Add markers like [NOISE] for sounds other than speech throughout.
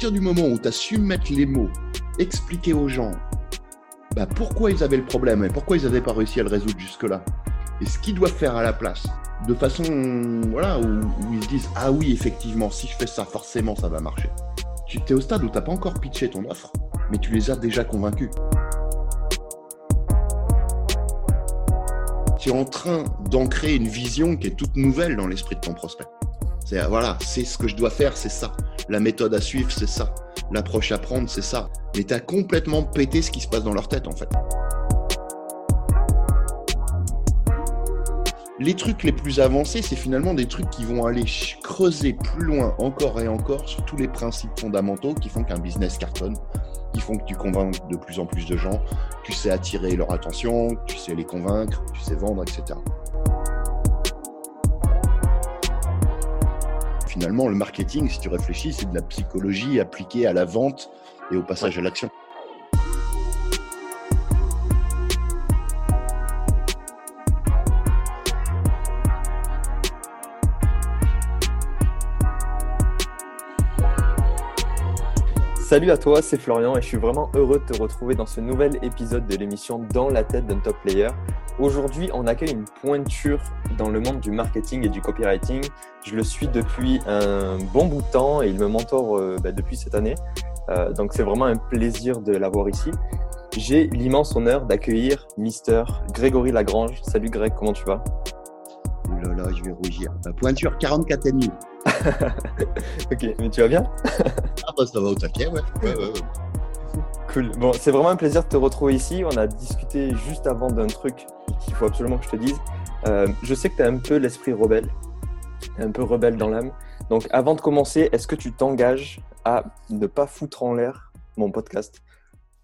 partir du moment où tu as su mettre les mots, expliquer aux gens bah, pourquoi ils avaient le problème et pourquoi ils n'avaient pas réussi à le résoudre jusque-là, et ce qu'ils doivent faire à la place, de façon voilà, où, ils se disent Ah oui, effectivement, si je fais ça, forcément ça va marcher. Tu es au stade où tu n'as pas encore pitché ton offre, mais tu les as déjà convaincus. Tu es en train d'ancrer une vision qui est toute nouvelle dans l'esprit de ton prospect. C'est voilà, c'est ce que je dois faire, c'est ça. La méthode à suivre, c'est ça. L'approche à prendre, c'est ça. Mais tu as complètement pété ce qui se passe dans leur tête en fait. les trucs les plus avancés, c'est finalement des trucs qui vont aller creuser plus loin encore et encore sur tous les principes fondamentaux qui font qu'un business cartonne, qui font que tu convaincs de plus en plus de gens, tu sais attirer leur attention, tu sais les convaincre, tu sais vendre, etc. Finalement, le marketing, si tu réfléchis, c'est de la psychologie appliquée à la vente et au passage à l'action. Salut à toi, c'est Florian et je suis vraiment heureux de te retrouver dans ce nouvel épisode de l'émission Dans la tête d'un top player. Aujourd'hui, on accueille une pointure dans le monde du marketing et du copywriting. Je le suis depuis un bon bout de temps et il me mentor euh, bah, depuis cette année. Euh, donc c'est vraiment un plaisir de l'avoir ici. J'ai l'immense honneur d'accueillir Mister Grégory Lagrange. Salut Greg, comment tu vas? Ouh là là, je vais rougir. Pointure 44 et demi. [LAUGHS] ok, mais tu vas bien Ah bah ça va au taquet, ouais. ouais, ouais, Cool. Bon, c'est vraiment un plaisir de te retrouver ici. On a discuté juste avant d'un truc qu'il faut absolument que je te dise. Euh, je sais que tu as un peu l'esprit rebelle, un peu rebelle dans l'âme. Donc avant de commencer, est-ce que tu t'engages à ne pas foutre en l'air mon podcast?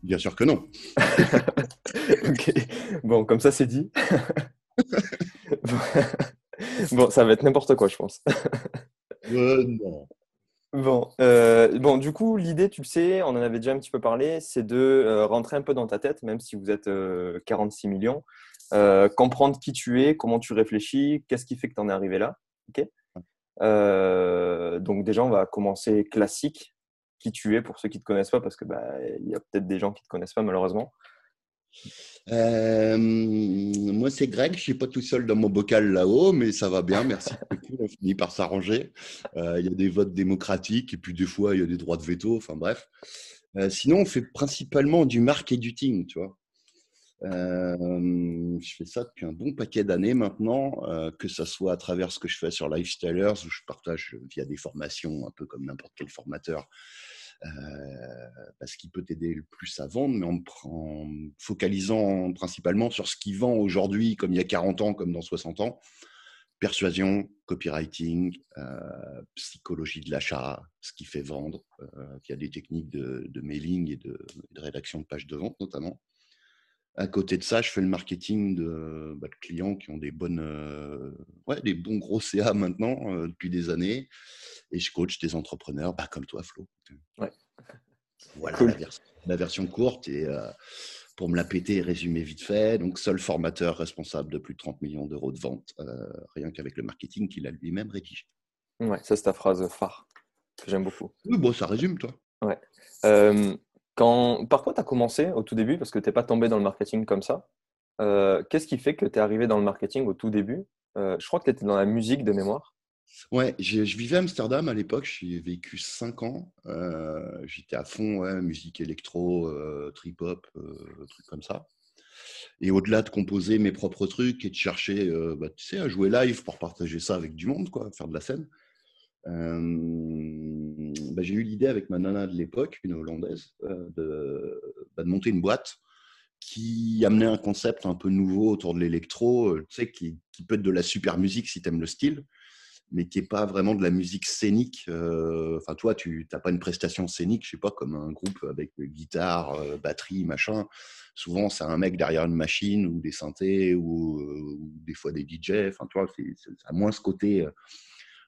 Bien sûr que non. [LAUGHS] ok. Bon, comme ça c'est dit. [LAUGHS] bon, ça va être n'importe quoi, je pense. Euh. Bon, euh, bon, du coup, l'idée, tu le sais, on en avait déjà un petit peu parlé, c'est de euh, rentrer un peu dans ta tête, même si vous êtes 46 millions, comprendre qui tu es, comment tu réfléchis, qu'est-ce qui fait que tu en es arrivé là. ok? Donc déjà, on va commencer classique, qui tu es pour ceux qui ne te connaissent pas, parce que bah, il y a peut-être des gens qui ne te connaissent pas malheureusement. Euh, moi, c'est Greg. Je suis pas tout seul dans mon bocal là-haut, mais ça va bien. Merci. [LAUGHS] on finit par s'arranger. Euh, il y a des votes démocratiques et puis des fois, il y a des droits de veto. Enfin bref. Euh, sinon, on fait principalement du marketing, tu vois. je fais ça depuis un bon paquet d'années maintenant, que ce soit à travers ce que je fais sur Lifestylers, où je partage via des formations, un peu comme n'importe quel formateur, parce qu'il peut t'aider le plus à vendre, mais en, focalisant principalement sur ce qui vend aujourd'hui, comme il y a 40 ans, comme dans 60 ans. Persuasion, copywriting, euh, psychologie de l'achat, ce qui fait vendre. Euh, il y a des techniques de, mailing et de, rédaction de pages de vente notamment. À côté de ça, je fais le marketing de, bah, clients qui ont des bonnes, ouais, des bons gros CA [LAUGHS] maintenant depuis des années et je coach des entrepreneurs bah, comme toi, Flo. Ouais. Voilà la, version, courte. Et euh, pour me la péter et résumer vite fait, donc seul formateur responsable de plus de 30 millions d'euros de vente, euh, rien qu'avec le marketing qu'il a lui-même rédigé. Ouais, ça c'est ta phrase phare que j'aime beaucoup. Oui, bon, ça résume, toi. Ouais. Euh, par quoi tu as commencé au tout début? Parce que tu n'es pas tombé dans le marketing comme ça. Qu'est-ce qui fait que tu es arrivé dans le marketing au tout début? Je crois que tu étais dans la musique de mémoire. Ouais, je vivais à Amsterdam à l'époque, j'y ai vécu 5 ans. Euh, j'étais à fond, musique électro, euh, trip-hop, euh, trucs comme ça. Et au-delà de composer mes propres trucs et de chercher, bah, tu sais, à jouer live pour partager ça avec du monde, quoi, faire de la scène, bah, j'ai eu l'idée avec ma nana de l'époque, une hollandaise, de, bah, de, monter une boîte qui amenait un concept un peu nouveau autour de l'électro, tu sais, qui, peut être de la super musique si tu aimes le style, mais qui n'est pas vraiment de la musique scénique. Euh, enfin, toi, tu n'as pas une prestation scénique, je sais pas, comme un groupe avec guitare, euh, batterie, machin. Souvent, c'est un mec derrière une machine ou des synthés ou, euh, des fois des DJ. Enfin, tu vois, ça a moins ce côté.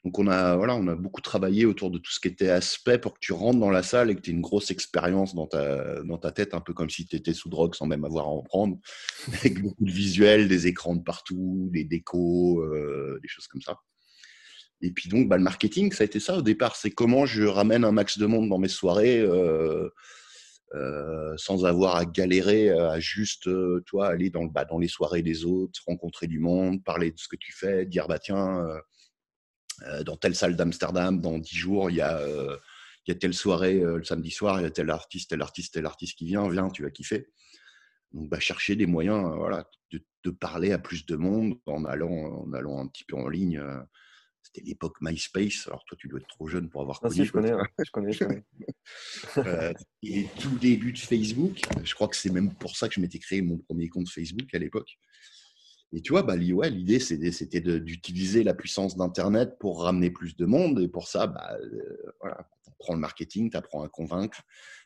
Donc, on a, voilà, on a beaucoup travaillé autour de tout ce qui était aspect pour que tu rentres dans la salle et que tu aies une grosse expérience dans ta, dans ta tête, un peu comme si tu étais sous drogue sans même avoir à en prendre, [LAUGHS] avec beaucoup de visuels, des écrans de partout, des décos, des choses comme ça. Et puis donc, bah, le marketing, ça a été ça au départ. C'est comment je ramène un max de monde dans mes soirées euh, euh, sans avoir à galérer, à juste, euh, toi, aller dans, bah, dans les soirées des autres, rencontrer du monde, parler de ce que tu fais, dire, bah tiens, dans telle salle d'Amsterdam, dans dix jours, il y a, il y a telle soirée le samedi soir, il y a tel artiste, tel artiste, tel artiste qui vient, viens, tu vas kiffer. Donc, bah, chercher des moyens voilà, de, de, parler à plus de monde en allant, en allant un petit peu en ligne. C'était l'époque MySpace. Alors toi, tu dois être trop jeune pour avoir connu. Si, je connais, je connais, je connais. euh, et tout début de Facebook. Je crois que c'est même pour ça que je m'étais créé mon premier compte Facebook à l'époque. Et tu vois, bah, ouais, l'idée, c'était d'utiliser la puissance d'Internet pour ramener plus de monde. Et pour ça, bah, euh, voilà, tu apprends le marketing, tu apprends à convaincre,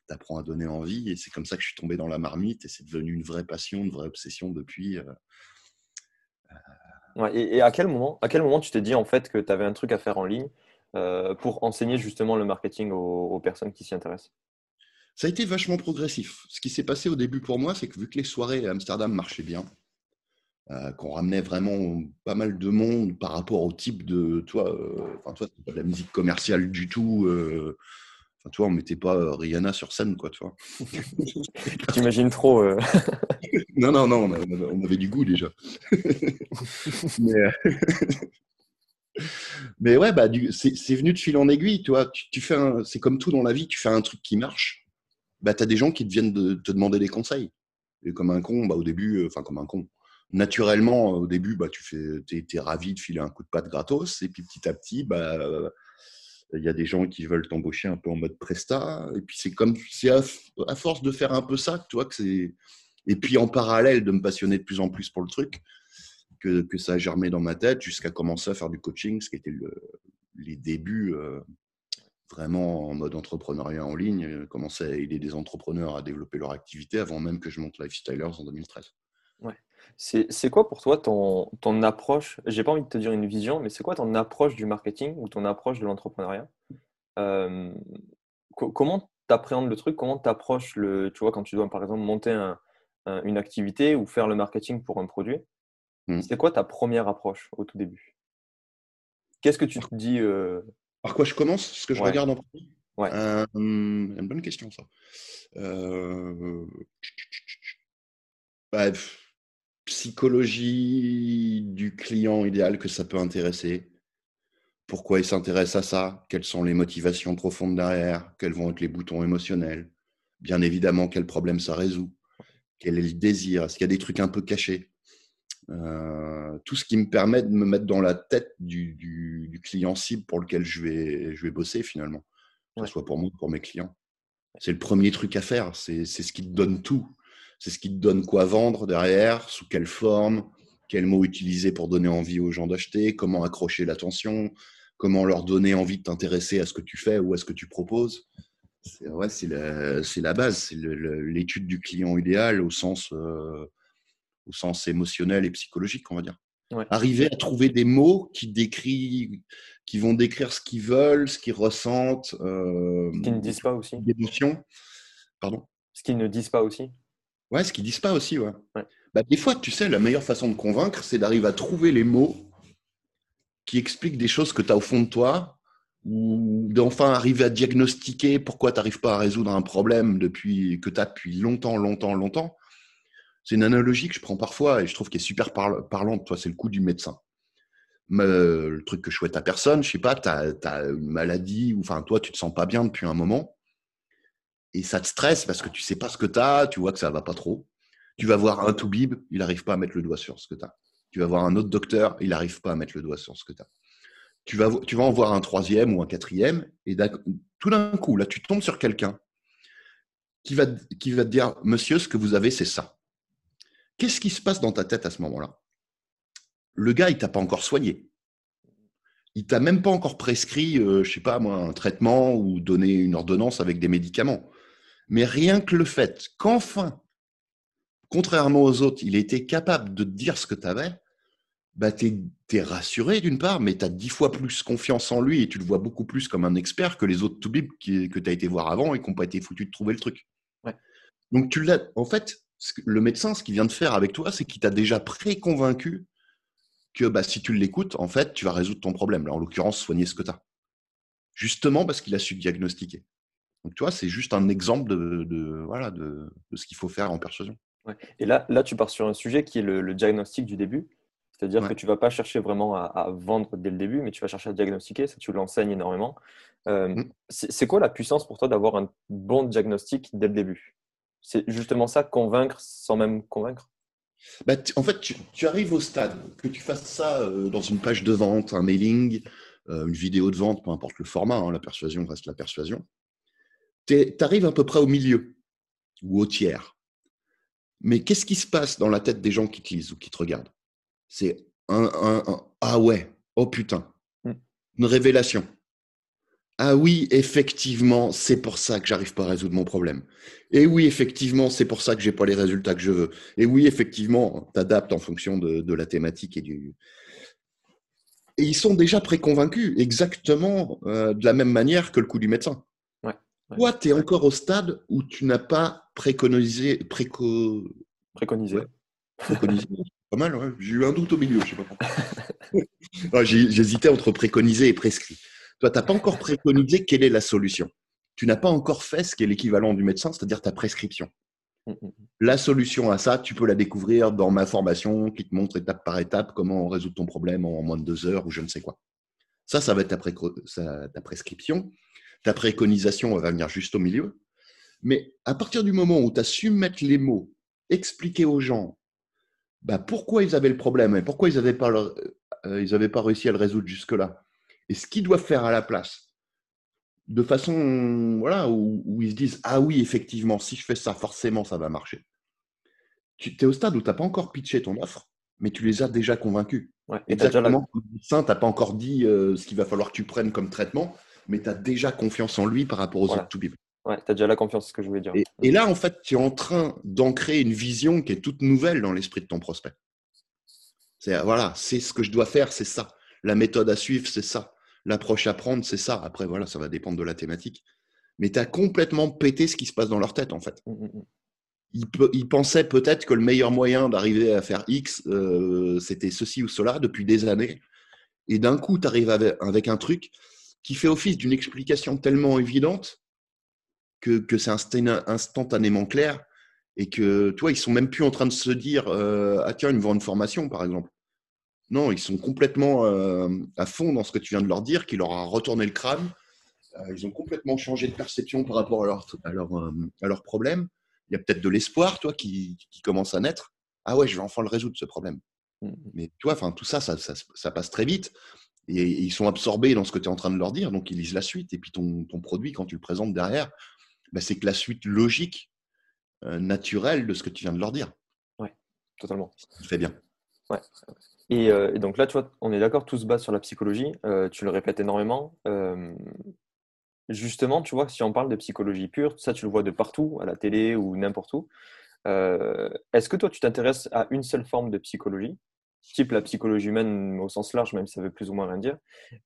tu apprends à donner envie. Et c'est comme ça que je suis tombé dans la marmite. Et c'est devenu une vraie passion, une vraie obsession depuis. Euh, et, à, quel moment, à quel moment tu t'es dit en fait que tu avais un truc à faire en ligne euh, pour enseigner justement le marketing aux, personnes qui s'y intéressent? Ça a été vachement progressif. Ce qui s'est passé au début pour moi, c'est que vu que les soirées à Amsterdam marchaient bien, euh, qu'on ramenait vraiment pas mal de monde par rapport au type de. Toi, euh, enfin, toi, pas de la musique commerciale du tout. Enfin, tu vois, on mettait pas euh, Rihanna sur scène, quoi, tu vois. [LAUGHS] T'imagines trop. Euh. [LAUGHS] non, non, non, on, avait du goût déjà. [LAUGHS] mais, euh, mais, ouais, bah, c'est venu de fil en aiguille, tu vois. Tu, fais c'est comme tout dans la vie, tu fais un truc qui marche, bah, as des gens qui te viennent de te demander des conseils. Et comme un con, bah, au début, enfin, comme un con. Naturellement, au début, bah, tu fais, es, ravi de filer un coup de patte gratos, et puis petit à petit, bah, il y a des gens qui veulent t'embaucher un peu en mode presta. Et puis c'est comme, c'est à, force de faire un peu ça, tu vois, que c'est. Et puis en parallèle de me passionner de plus en plus pour le truc, que, ça a germé dans ma tête jusqu'à commencer à faire du coaching, ce qui était le, les débuts euh, vraiment en mode entrepreneuriat en ligne, euh, commencer à aider des entrepreneurs à développer leur activité avant même que je monte Lifestylers en 2013. C'est quoi pour toi ton, ton approche? J'ai pas envie de te dire une vision, mais c'est quoi ton approche du marketing ou ton approche de l'entrepreneuriat? Euh, Comment tu appréhendes le truc? Comment tu approches le. Tu vois, quand tu dois par exemple monter une activité ou faire le marketing pour un produit, mmh. c'est quoi ta première approche au tout début? Qu'est-ce que tu te dis euh? Par quoi je commence? Ce que je regarde en premier? Ouais. Euh, une bonne question, ça. Bah, psychologie du client idéal que ça peut intéresser? Pourquoi il s'intéresse à ça? Quelles sont les motivations profondes derrière? Quels vont être les boutons émotionnels? Bien évidemment, quel problème ça résout? Quel est le désir? Est-ce qu'il y a des trucs un peu cachés? Euh, Tout ce qui me permet de me mettre dans la tête du, client cible pour lequel je vais, je vais bosser finalement, que ce soit pour moi ou pour mes clients. C'est le premier truc à faire, c'est ce qui te donne tout c'est ce qui te donne quoi vendre derrière, sous quelle forme, quels mots utiliser pour donner envie aux gens d'acheter, comment accrocher l'attention, comment leur donner envie de t'intéresser à ce que tu fais ou à ce que tu proposes. C'est ouais, la, la, base, c'est l'étude du client idéal au sens, euh, au sens émotionnel et psychologique, on va dire. Arriver à trouver des mots qui, décrivent, qui vont décrire ce qu'ils veulent, ce qu'ils ressentent. Euh, ce qu'ils ne disent pas aussi. Pardon? Ce qu'ils ne disent pas aussi. Ouais, ce qu'ils disent pas aussi, ouais. Bah, des fois, tu sais, la meilleure façon de convaincre, c'est d'arriver à trouver les mots qui expliquent des choses que tu as au fond de toi, ou d'enfin arriver à diagnostiquer pourquoi tu n'arrives pas à résoudre un problème depuis, que tu as depuis longtemps, longtemps, longtemps. C'est une analogie que je prends parfois et je trouve qu'elle est super parlante. Toi, c'est le coup du médecin. le truc que je souhaite à personne, je sais pas, tu as, as, une maladie, ou enfin, toi, tu te sens pas bien depuis un moment et ça te stresse parce que tu sais pas ce que tu as, tu vois que ça va pas trop. Tu vas voir un toubib, il n'arrive pas à mettre le doigt sur ce que tu as. Tu vas voir un autre docteur, il n'arrive pas à mettre le doigt sur ce que tu as. Tu vas, tu vas en voir un troisième ou un quatrième, et tout d'un coup, là, tu tombes sur quelqu'un qui va, qui va te dire Monsieur, ce que vous avez, c'est ça. Qu'est-ce qui se passe dans ta tête à ce moment-là? Le gars, il t'a pas encore soigné. Il t'a même pas encore prescrit, euh, je sais pas moi, un traitement ou donné une ordonnance avec des médicaments. Mais rien que le fait qu'enfin, contrairement aux autres, il était capable de te dire ce que tu avais, bah tu es, rassuré d'une part, mais tu as dix fois plus confiance en lui et tu le vois beaucoup plus comme un expert que les autres toubibs que tu as été voir avant et qui n'ont pas été foutus de trouver le truc. Donc tu l'as. En fait, le médecin, ce qu'il vient de faire avec toi, c'est qu'il t'a déjà pré-convaincu que bah, si tu l'écoutes, en fait, tu vas résoudre ton problème. Là, en l'occurrence, soigner ce que tu as. Justement parce qu'il a su diagnostiquer. Donc, tu vois, c'est juste un exemple de, voilà, de, ce qu'il faut faire en persuasion. Et là, là, tu pars sur un sujet qui est le, diagnostic du début. C'est-à-dire que tu ne vas pas chercher vraiment à, vendre dès le début, mais tu vas chercher à diagnostiquer. Ça, tu l'enseignes énormément. Euh, mmh. C'est quoi la puissance pour toi d'avoir un bon diagnostic dès le début? C'est justement ça, convaincre sans même convaincre? Bah, En fait, tu, arrives au stade, que tu fasses ça euh, dans une page de vente, un mailing, euh, une vidéo de vente, peu importe le format, hein, la persuasion reste la persuasion. Tu arrives à peu près au milieu ou au tiers. Mais qu'est-ce qui se passe dans la tête des gens qui te lisent ou qui te regardent? C'est un, un, Ah ouais, oh putain, mmh. une révélation. Ah oui, effectivement, c'est pour ça que j'arrive pas à résoudre mon problème. Et oui, effectivement, c'est pour ça que j'ai pas les résultats que je veux. Et oui, effectivement, tu adaptes en fonction de, la thématique et du. Et ils sont déjà préconvaincus, exactement euh, de la même manière que le coup du médecin. Toi, tu es encore au stade où tu n'as pas préconisé. Préco... Préconisé. Préconisé. [LAUGHS] pas mal, j'ai eu un doute au milieu, je sais pas pourquoi. [LAUGHS] J'hésitais entre préconisé et prescrit. Toi, tu n'as pas encore préconisé quelle est la solution. Tu n'as pas encore fait ce qui est l'équivalent du médecin, c'est-à-dire ta prescription. Mm, mm, mm. La solution à ça, tu peux la découvrir dans ma formation qui te montre étape par étape comment résoudre ton problème en moins de deux heures ou je ne sais quoi. Ça, ça va être ta, ta prescription. Ta préconisation va venir juste au milieu. Mais à partir du moment où tu as su mettre les mots, expliquer aux gens bah, pourquoi ils avaient le problème et pourquoi ils n'avaient pas, euh, pas réussi à le résoudre jusque-là, et ce qu'ils doivent faire à la place, de façon voilà, où, ils se disent Ah oui, effectivement, si je fais ça, forcément, ça va marcher. Tu es au stade où tu n'as pas encore pitché ton offre, mais tu les as déjà convaincus. et Exactement, médecin, tu n'as pas encore dit euh, ce qu'il va falloir que tu prennes comme traitement, mais tu as déjà confiance en lui par rapport aux autres to Ouais, tu as déjà la confiance, c'est ce que je voulais dire. Et, et là, en fait, tu es en train d'ancrer une vision qui est toute nouvelle dans l'esprit de ton prospect. C'est voilà, c'est ce que je dois faire, c'est ça. La méthode à suivre, c'est ça. L'approche à prendre, c'est ça. Après, voilà, ça va dépendre de la thématique. Mais tu as complètement pété ce qui se passe dans leur tête, en fait. Mmh, mmh. Ils, pensaient peut-être que le meilleur moyen d'arriver à faire X, euh, c'était ceci ou cela depuis des années. Et d'un coup, tu arrives avec, un truc qui fait office d'une explication tellement évidente que, c'est instantanément clair et que, toi, ils sont même plus en train de se dire euh, Ah, tiens, ils me vendent une formation, par exemple. Non, ils sont complètement euh, à fond dans ce que tu viens de leur dire, qui leur a retourné le crâne. Euh, ils ont complètement changé de perception par rapport à leur, à leur, à leur problème. Il y a peut-être de l'espoir, toi, qui, qui, commence à naître. Ah ouais, je vais enfin le résoudre, ce problème. Mmh, mmh. Mais toi, enfin, tout ça ça, ça passe très vite. Et, ils sont absorbés dans ce que tu es en train de leur dire, donc ils lisent la suite. Et puis ton, ton produit, quand tu le présentes derrière, bah, c'est que la suite logique, naturelle de ce que tu viens de leur dire. Oui, totalement. Très bien. Ouais. Euh, et, donc là, tu vois, on est d'accord, tout se base sur la psychologie. Euh, tu le répètes énormément. Euh, justement, tu vois, si on parle de psychologie pure, ça, tu le vois de partout, à la télé ou n'importe où. Est-ce que toi, tu t'intéresses à une seule forme de psychologie, type la psychologie humaine au sens large, même si ça veut plus ou moins rien dire,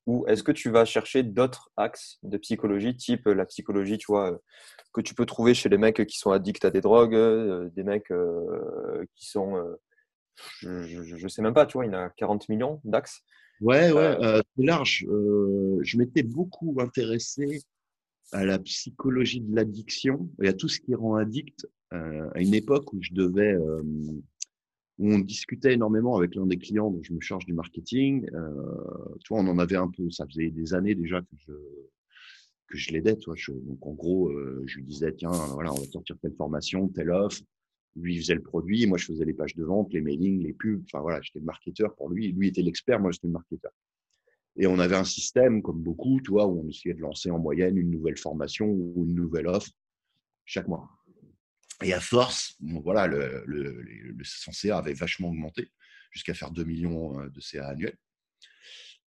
ou est-ce que tu vas chercher d'autres axes de psychologie, type la psychologie, tu vois, que tu peux trouver chez les mecs qui sont addicts à des drogues, des mecs qui sont je ne sais même pas, tu vois, il a 40 millions d'axes. Ouais, ouais, euh, euh, c'est large. Euh, je m'étais beaucoup intéressé à la psychologie de l'addiction et à tout ce qui rend addict à une époque où je devais, où on discutait énormément avec l'un des clients dont je me charge du marketing. tu vois, on en avait un peu, ça faisait des années déjà que je, que je l'aidais. Tu vois, donc en gros, je lui disais, tiens, voilà, on va sortir telle formation, telle offre lui faisait le produit, moi je faisais les pages de vente, les mailings, les pubs. Enfin voilà, j'étais le marketeur pour lui. Lui était l'expert, moi j'étais le marketeur. Et on avait un système, comme beaucoup, tu vois, où on essayait de lancer en moyenne une nouvelle formation ou une nouvelle offre chaque mois. Et à force, voilà, le, le, le, son CA avait vachement augmenté jusqu'à faire 2 millions euh, de CA annuels.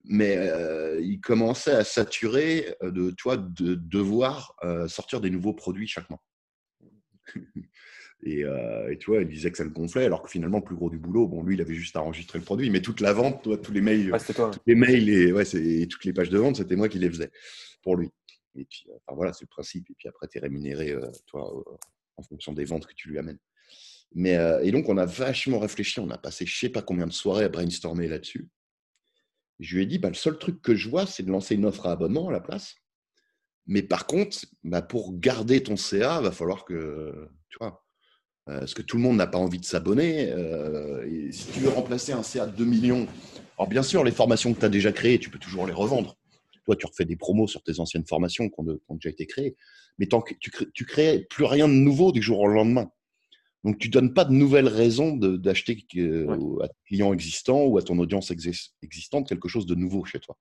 Mais euh, il commençait à saturer de toi de devoir euh, sortir des nouveaux produits chaque mois. [LAUGHS] Euh, et, tu vois, il disait que ça le gonflait, alors que finalement, le plus gros du boulot, bon, lui, il avait juste à enregistrer le produit, mais toute la vente, toi, tous les mails, tous les mails et, ouais, et toutes les pages de vente, c'était moi qui les faisais pour lui. Et puis, euh, enfin, voilà, c'est le principe. Et puis après, tu es rémunéré, euh, toi, en fonction des ventes que tu lui amènes. Mais, euh, et donc, on a vachement réfléchi. On a passé je sais pas combien de soirées à brainstormer là-dessus. Je lui ai dit, bah, le seul truc que je vois, c'est de lancer une offre à abonnement à la place. Mais par contre, bah, pour garder ton CA, va falloir que, tu vois, euh, parce que tout le monde n'a pas envie de s'abonner. Euh, si tu veux remplacer un CA de 2 millions, alors bien sûr, les formations que tu as déjà créées, tu peux toujours les revendre. Toi, tu refais des promos sur tes anciennes formations qui ont, déjà été créées. Mais tant que tu, crées, crées plus rien de nouveau du jour au lendemain. Donc, tu donnes pas de nouvelles raisons d'acheter à tes clients existants ou à ton audience existante quelque chose de nouveau chez toi.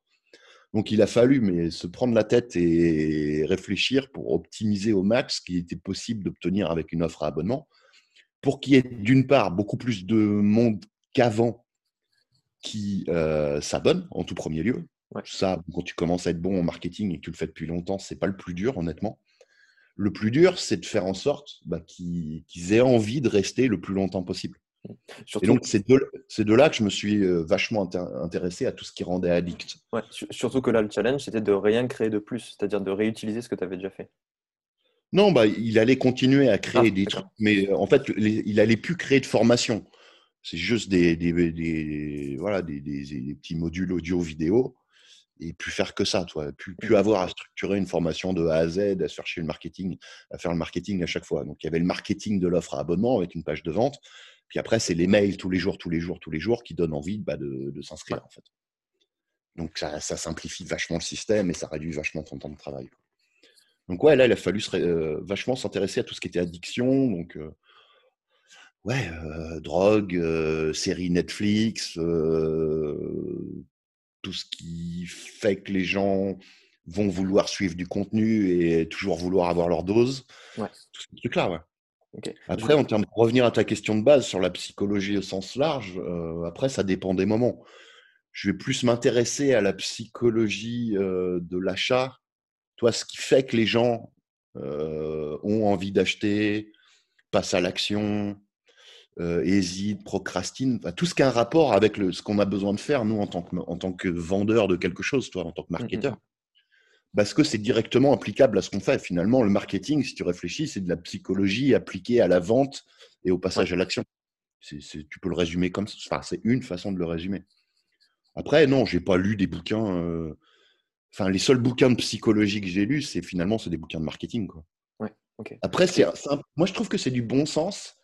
Donc, il a fallu mais, se prendre la tête et réfléchir pour optimiser au max ce qui était possible d'obtenir avec une offre à abonnement pour qu'il y ait d'une part beaucoup plus de monde qu'avant qui euh, s'abonne en tout premier lieu. Ça, quand tu commences à être bon en marketing et que tu le fais depuis longtemps, c'est pas le plus dur, honnêtement. Le plus dur, c'est de faire en sorte bah, qu'ils aient envie de rester le plus longtemps possible. Et donc, c'est de, là que je me suis euh, vachement intéressé à tout ce qui rendait addict. surtout que là, le challenge, c'était de rien créer de plus, c'est-à-dire de réutiliser ce que tu avais déjà fait. Non, bah, il allait continuer à créer ah, des trucs, mais euh, en fait, il allait plus créer de formation. C'est juste des, voilà, des, petits modules audio-vidéo et plus faire que ça, toi. Plus, plus avoir à structurer une formation de A à Z, à chercher le marketing, à faire le marketing à chaque fois. Donc, il y avait le marketing de l'offre à abonnement avec une page de vente. Puis après, c'est les mails tous les jours, tous les jours, tous les jours qui donnent envie bah, de, s'inscrire, en fait. Donc, ça, ça, simplifie vachement le système et ça réduit vachement ton temps de travail. Donc ouais, là, il a fallu euh, vachement s'intéresser à tout ce qui était addiction. Donc euh, ouais, euh, drogue, séries Netflix, tout ce qui fait que les gens vont vouloir suivre du contenu et toujours vouloir avoir leur dose. Ouais. Tout ce truc-là, ouais. Après, en termes de revenir à ta question de base sur la psychologie au sens large, après, ça dépend des moments. Je vais plus m'intéresser à la psychologie de l'achat toi, ce qui fait que les gens euh, ont envie d'acheter, passent à l'action, euh, hésitent, procrastinent, tout ce qui a un rapport avec le, ce qu'on a besoin de faire, nous, en tant que, en tant que vendeur de quelque chose, toi, en tant que mmh, mmh, marketeur. Mmh. Parce que c'est directement applicable à ce qu'on fait. Finalement, le marketing, si tu réfléchis, c'est de la psychologie appliquée à la vente et au passage à l'action. tu peux le résumer comme ça. Enfin, c'est une façon de le résumer. Après, non, j'ai pas lu des bouquins. Euh, Enfin, les seuls bouquins de psychologie que j'ai lus, c'est finalement c'est des bouquins de marketing. Quoi. Après, c'est, moi je trouve que c'est du bon sens,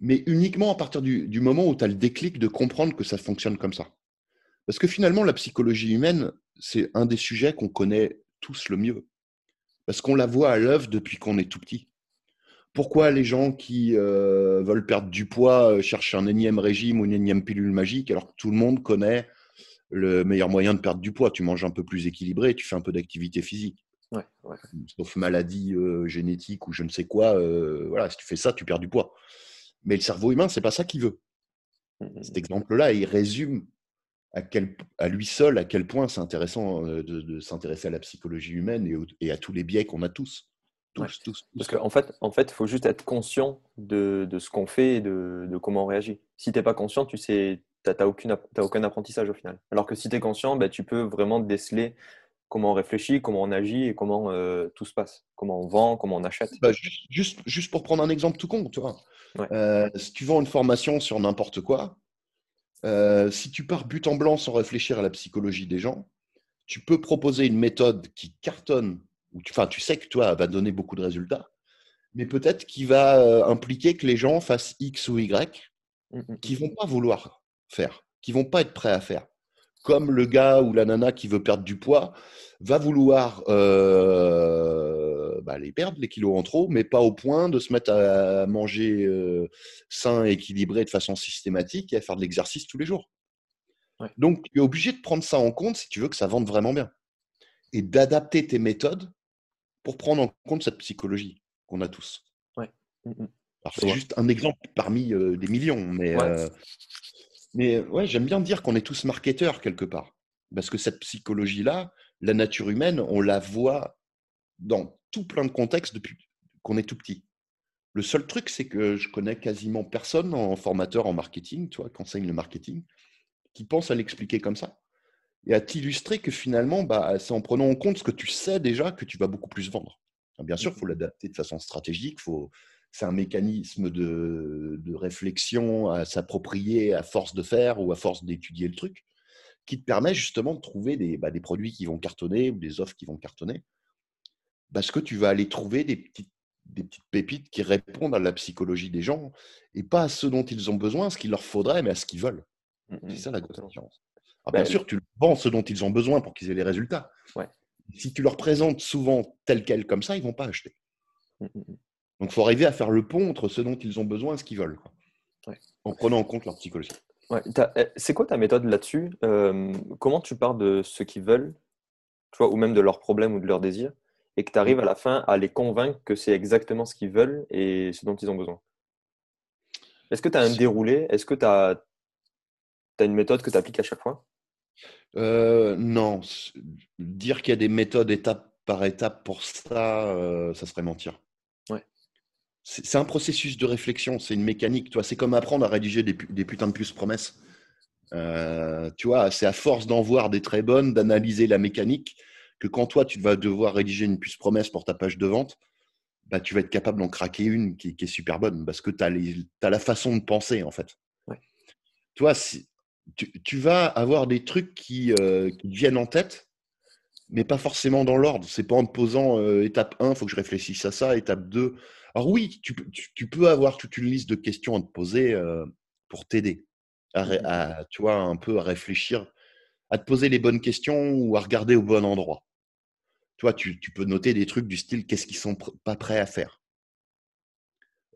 mais uniquement à partir du, moment où tu as le déclic de comprendre que ça fonctionne comme ça. Parce que finalement, la psychologie humaine, c'est un des sujets qu'on connaît tous le mieux. Parce qu'on la voit à l'œuvre depuis qu'on est tout petit. Pourquoi les gens qui euh, veulent perdre du poids euh, cherchent un énième régime ou une énième pilule magique alors que tout le monde connaît le meilleur moyen de perdre du poids? Tu manges un peu plus équilibré, tu fais un peu d'activité physique. Sauf maladie euh, génétique ou je ne sais quoi. Euh, voilà, si tu fais ça, tu perds du poids. Mais le cerveau humain, c'est pas ça qu'il veut. Mmh, mmh, Cet exemple-là, il résume à, quel, à lui seul à quel point c'est intéressant euh, de, s'intéresser à la psychologie humaine et, à tous les biais qu'on a tous. Tous, tous, Parce qu'en fait, en fait, faut juste être conscient de, ce qu'on fait et de, de, comment on réagit. Si tu n'es pas conscient, tu sais, tu n'as aucun, apprentissage au final. Alors que si tu es conscient, bah, tu peux vraiment déceler comment on réfléchit, comment on agit et comment euh, tout se passe, comment on vend, comment on achète. Bah, juste, juste pour prendre un exemple tout con, tu vois. Euh, si tu vends une formation sur n'importe quoi, euh, si tu pars but en blanc sans réfléchir à la psychologie des gens, tu peux proposer une méthode qui cartonne, ou tu, enfin, tu sais que toi va donner beaucoup de résultats, mais peut-être qui va impliquer que les gens fassent X ou Y, mmh, mmh, qui vont pas vouloir faire, qui vont pas être prêts à faire. Comme le gars ou la nana qui veut perdre du poids va vouloir euh, bah, les perdre, les kilos en trop, mais pas au point de se mettre à manger euh, sain, équilibré de façon systématique et à faire de l'exercice tous les jours. Donc, tu es obligé de prendre ça en compte si tu veux que ça vende vraiment bien. Et d'adapter tes méthodes pour prendre en compte cette psychologie qu'on a tous. Ouais. Mmh, mmh. c'est juste un exemple parmi euh, des millions, mais mais ouais, j'aime bien dire qu'on est tous marketeurs quelque part. Parce que cette psychologie-là, la nature humaine, on la voit dans tout plein de contextes depuis qu'on est tout petit. Le seul truc, c'est que je connais quasiment personne en formateur en marketing, tu vois, qui enseigne le marketing, qui pense à l'expliquer comme ça. Et à t'illustrer que finalement, bah, c'est en prenant en compte ce que tu sais déjà que tu vas beaucoup plus vendre. Bien sûr, il faut l'adapter de façon stratégique, il faut, c'est un mécanisme de, réflexion à s'approprier à force de faire ou à force d'étudier le truc, qui te permet justement de trouver des, bah, des, produits qui vont cartonner ou des offres qui vont cartonner, parce que tu vas aller trouver des petites, des petites pépites qui répondent à la psychologie des gens et pas à ce dont ils ont besoin, ce qu'il leur faudrait, mais à ce qu'ils veulent. Mmh, c'est mmh, ça la grosse différence. bien sûr, tu vends ce dont ils ont besoin pour qu'ils aient les résultats. Si tu leur présentes souvent tel quel comme ça, ils ne vont pas acheter. Mmh, donc, il faut arriver à faire le pont entre ce dont ils ont besoin et ce qu'ils veulent, en prenant en compte leur psychologie. Eh, c'est quoi ta méthode là-dessus? Comment tu pars de ce qu'ils veulent, tu ou même de leurs problèmes ou de leurs désirs, et que tu arrives à la fin à les convaincre que c'est exactement ce qu'ils veulent et ce dont ils ont besoin? Est-ce que tu as un déroulé? Est-ce que tu as, une méthode que tu appliques à chaque fois? Euh, Non. Dire qu'il y a des méthodes étape par étape pour ça, euh, ça serait mentir c'est un processus de réflexion, c'est une mécanique. Toi, c'est comme apprendre à rédiger des, putains de puces promesses. Euh, tu vois, c'est à force d'en voir des très bonnes, d'analyser la mécanique, que quand toi, tu vas devoir rédiger une puce promesse pour ta page de vente, bah, tu vas être capable d'en craquer une qui, est super bonne parce que tu as, la façon de penser, en fait. Toi, si, tu, vas avoir des trucs qui, euh, qui viennent en tête, mais pas forcément dans l'ordre. C'est pas en te posant euh, étape 1, il faut que je réfléchisse à ça, étape 2, alors oui, tu, peux avoir toute une liste de questions à te poser euh, pour t'aider mmh à, tu vois, un peu à réfléchir, à te poser les bonnes questions ou à regarder au bon endroit. Toi, tu, tu peux noter des trucs du style qu'est-ce qu'ils sont pas prêts à faire,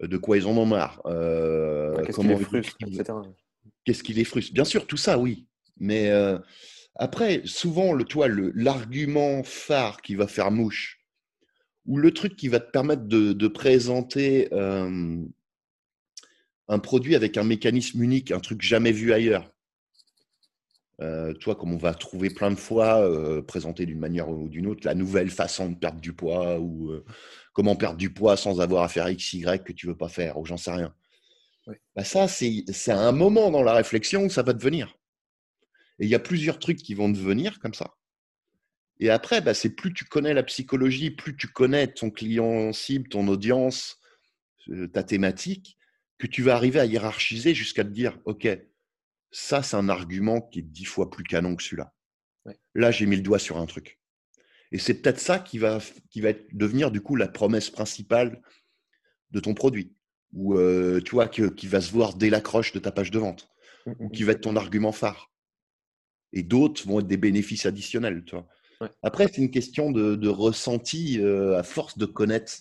euh, de quoi ils en ont marre, euh, qu'est-ce qui les frustre, etc. Qu'est-ce qui les frustre? Bien sûr, tout ça, oui. Mais après, souvent, le, toi, l'argument phare qui va faire mouche ou le truc qui va te permettre de, présenter un produit avec un mécanisme unique, un truc jamais vu ailleurs. Euh, toi, comme on va trouver plein de fois euh, présenté d'une manière ou d'une autre, la nouvelle façon de perdre du poids ou euh, comment perdre du poids sans avoir à faire X, Y que tu veux pas faire ou j'en sais rien. Bah ça, c'est un moment dans la réflexion où ça va devenir. Et il y a plusieurs trucs qui vont devenir comme ça. Et après, bah, c'est plus tu connais la psychologie, plus tu connais ton client cible, ton audience, ta thématique, que tu vas arriver à hiérarchiser jusqu'à te dire, OK, ça, c'est un argument qui est dix fois plus canon que celui-là. Là, j'ai mis le doigt sur un truc. Et c'est peut-être ça qui va, qui va devenir du coup la promesse principale de ton produit. Ou euh, tu vois, qui va se voir dès l'accroche de ta page de vente. Mmh, ou mmh, qui mmh. va être ton argument phare. Et d'autres vont être des bénéfices additionnels. Tu vois. Après, c'est une question de, ressenti euh, à force de connaître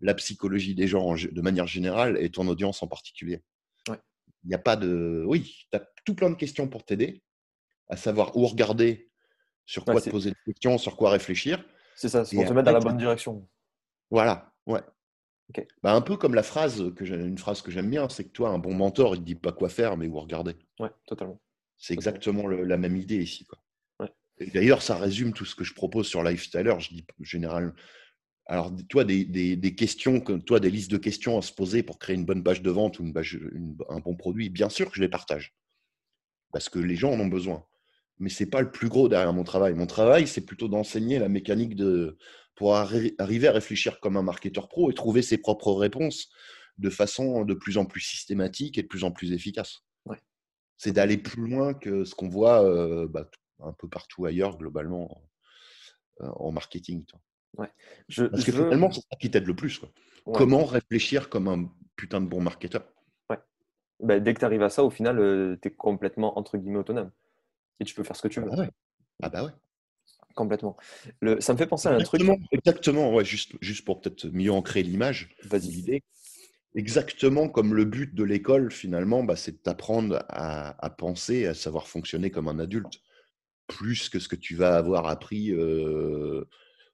la psychologie des gens de manière générale et ton audience en particulier. Il n'y a pas de. Oui, tu as tout plein de questions pour t'aider, à savoir où regarder, sur quoi te poser des questions, sur quoi réfléchir. C'est ça, c'est pour te mettre dans la bonne direction. Voilà, ouais. Bah, un peu comme la phrase, que une phrase que j'aime bien, c'est que toi, un bon mentor, il ne dit pas quoi faire, mais où regarder. Ouais, totalement. C'est exactement la même idée ici. Quoi. D'ailleurs, ça résume tout ce que je propose sur Lifestyler. Je dis généralement. Alors, toi, des, des, questions, toi, des listes de questions à se poser pour créer une bonne page de vente ou une un bon produit, bien sûr que je les partage. Parce que les gens en ont besoin. Mais ce n'est pas le plus gros derrière mon travail. Mon travail, c'est plutôt d'enseigner la mécanique de, pour arriver à réfléchir comme un marketeur pro et trouver ses propres réponses de façon de plus en plus systématique et de plus en plus efficace. C'est d'aller plus loin que ce qu'on voit euh, bah, un peu partout ailleurs, globalement, en, marketing. Ouais. Je, Parce que finalement, c'est ça qui t'aide le plus. Comment réfléchir comme un putain de bon marketeur? Ouais. Bah, dès que tu arrives à ça, au final, tu es complètement, entre guillemets, autonome. Et tu peux faire ce que tu ah veux. Bah ouais. Ah bah ouais. Complètement. Le, ça me fait penser à un truc. Exactement, ouais, juste, juste pour peut-être mieux ancrer l'image, l'idée. Exactement comme le but de l'école, finalement, bah, c'est d'apprendre à, à, penser, à savoir fonctionner comme un adulte plus que ce que tu vas avoir appris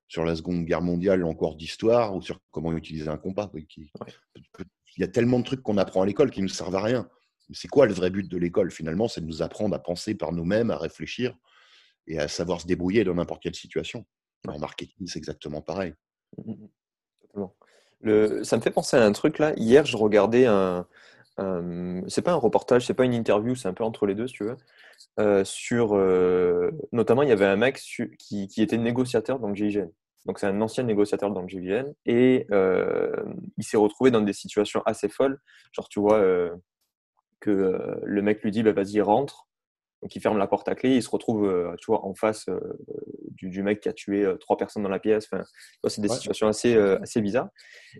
sur la Seconde Guerre mondiale en cours d'histoire ou sur comment utiliser un compas. Il y a tellement de trucs qu'on apprend à l'école qui ne nous servent à rien. C'est quoi le vrai but de l'école finalement? C'est de nous apprendre à penser par nous-mêmes, à réfléchir et à savoir se débrouiller dans n'importe quelle situation. En marketing, c'est exactement pareil. Mmh, mmh, mmh. Le, ça me fait penser à un truc là. Hier, je regardais un. C'est pas un reportage, c'est pas une interview, c'est un peu entre les deux, si tu veux. Euh, sur. Euh, notamment, il y avait un mec qui, était négociateur dans le GIGN. Donc, c'est un ancien négociateur dans le JVM. Et il s'est retrouvé dans des situations assez folles. Genre, tu vois, que le mec lui dit bah, vas-y, rentre. Donc il ferme la porte à clé, il se retrouve euh, tu vois, en face euh, du, mec qui a tué euh, trois personnes dans la pièce. Enfin, c'est des situations assez, assez bizarres.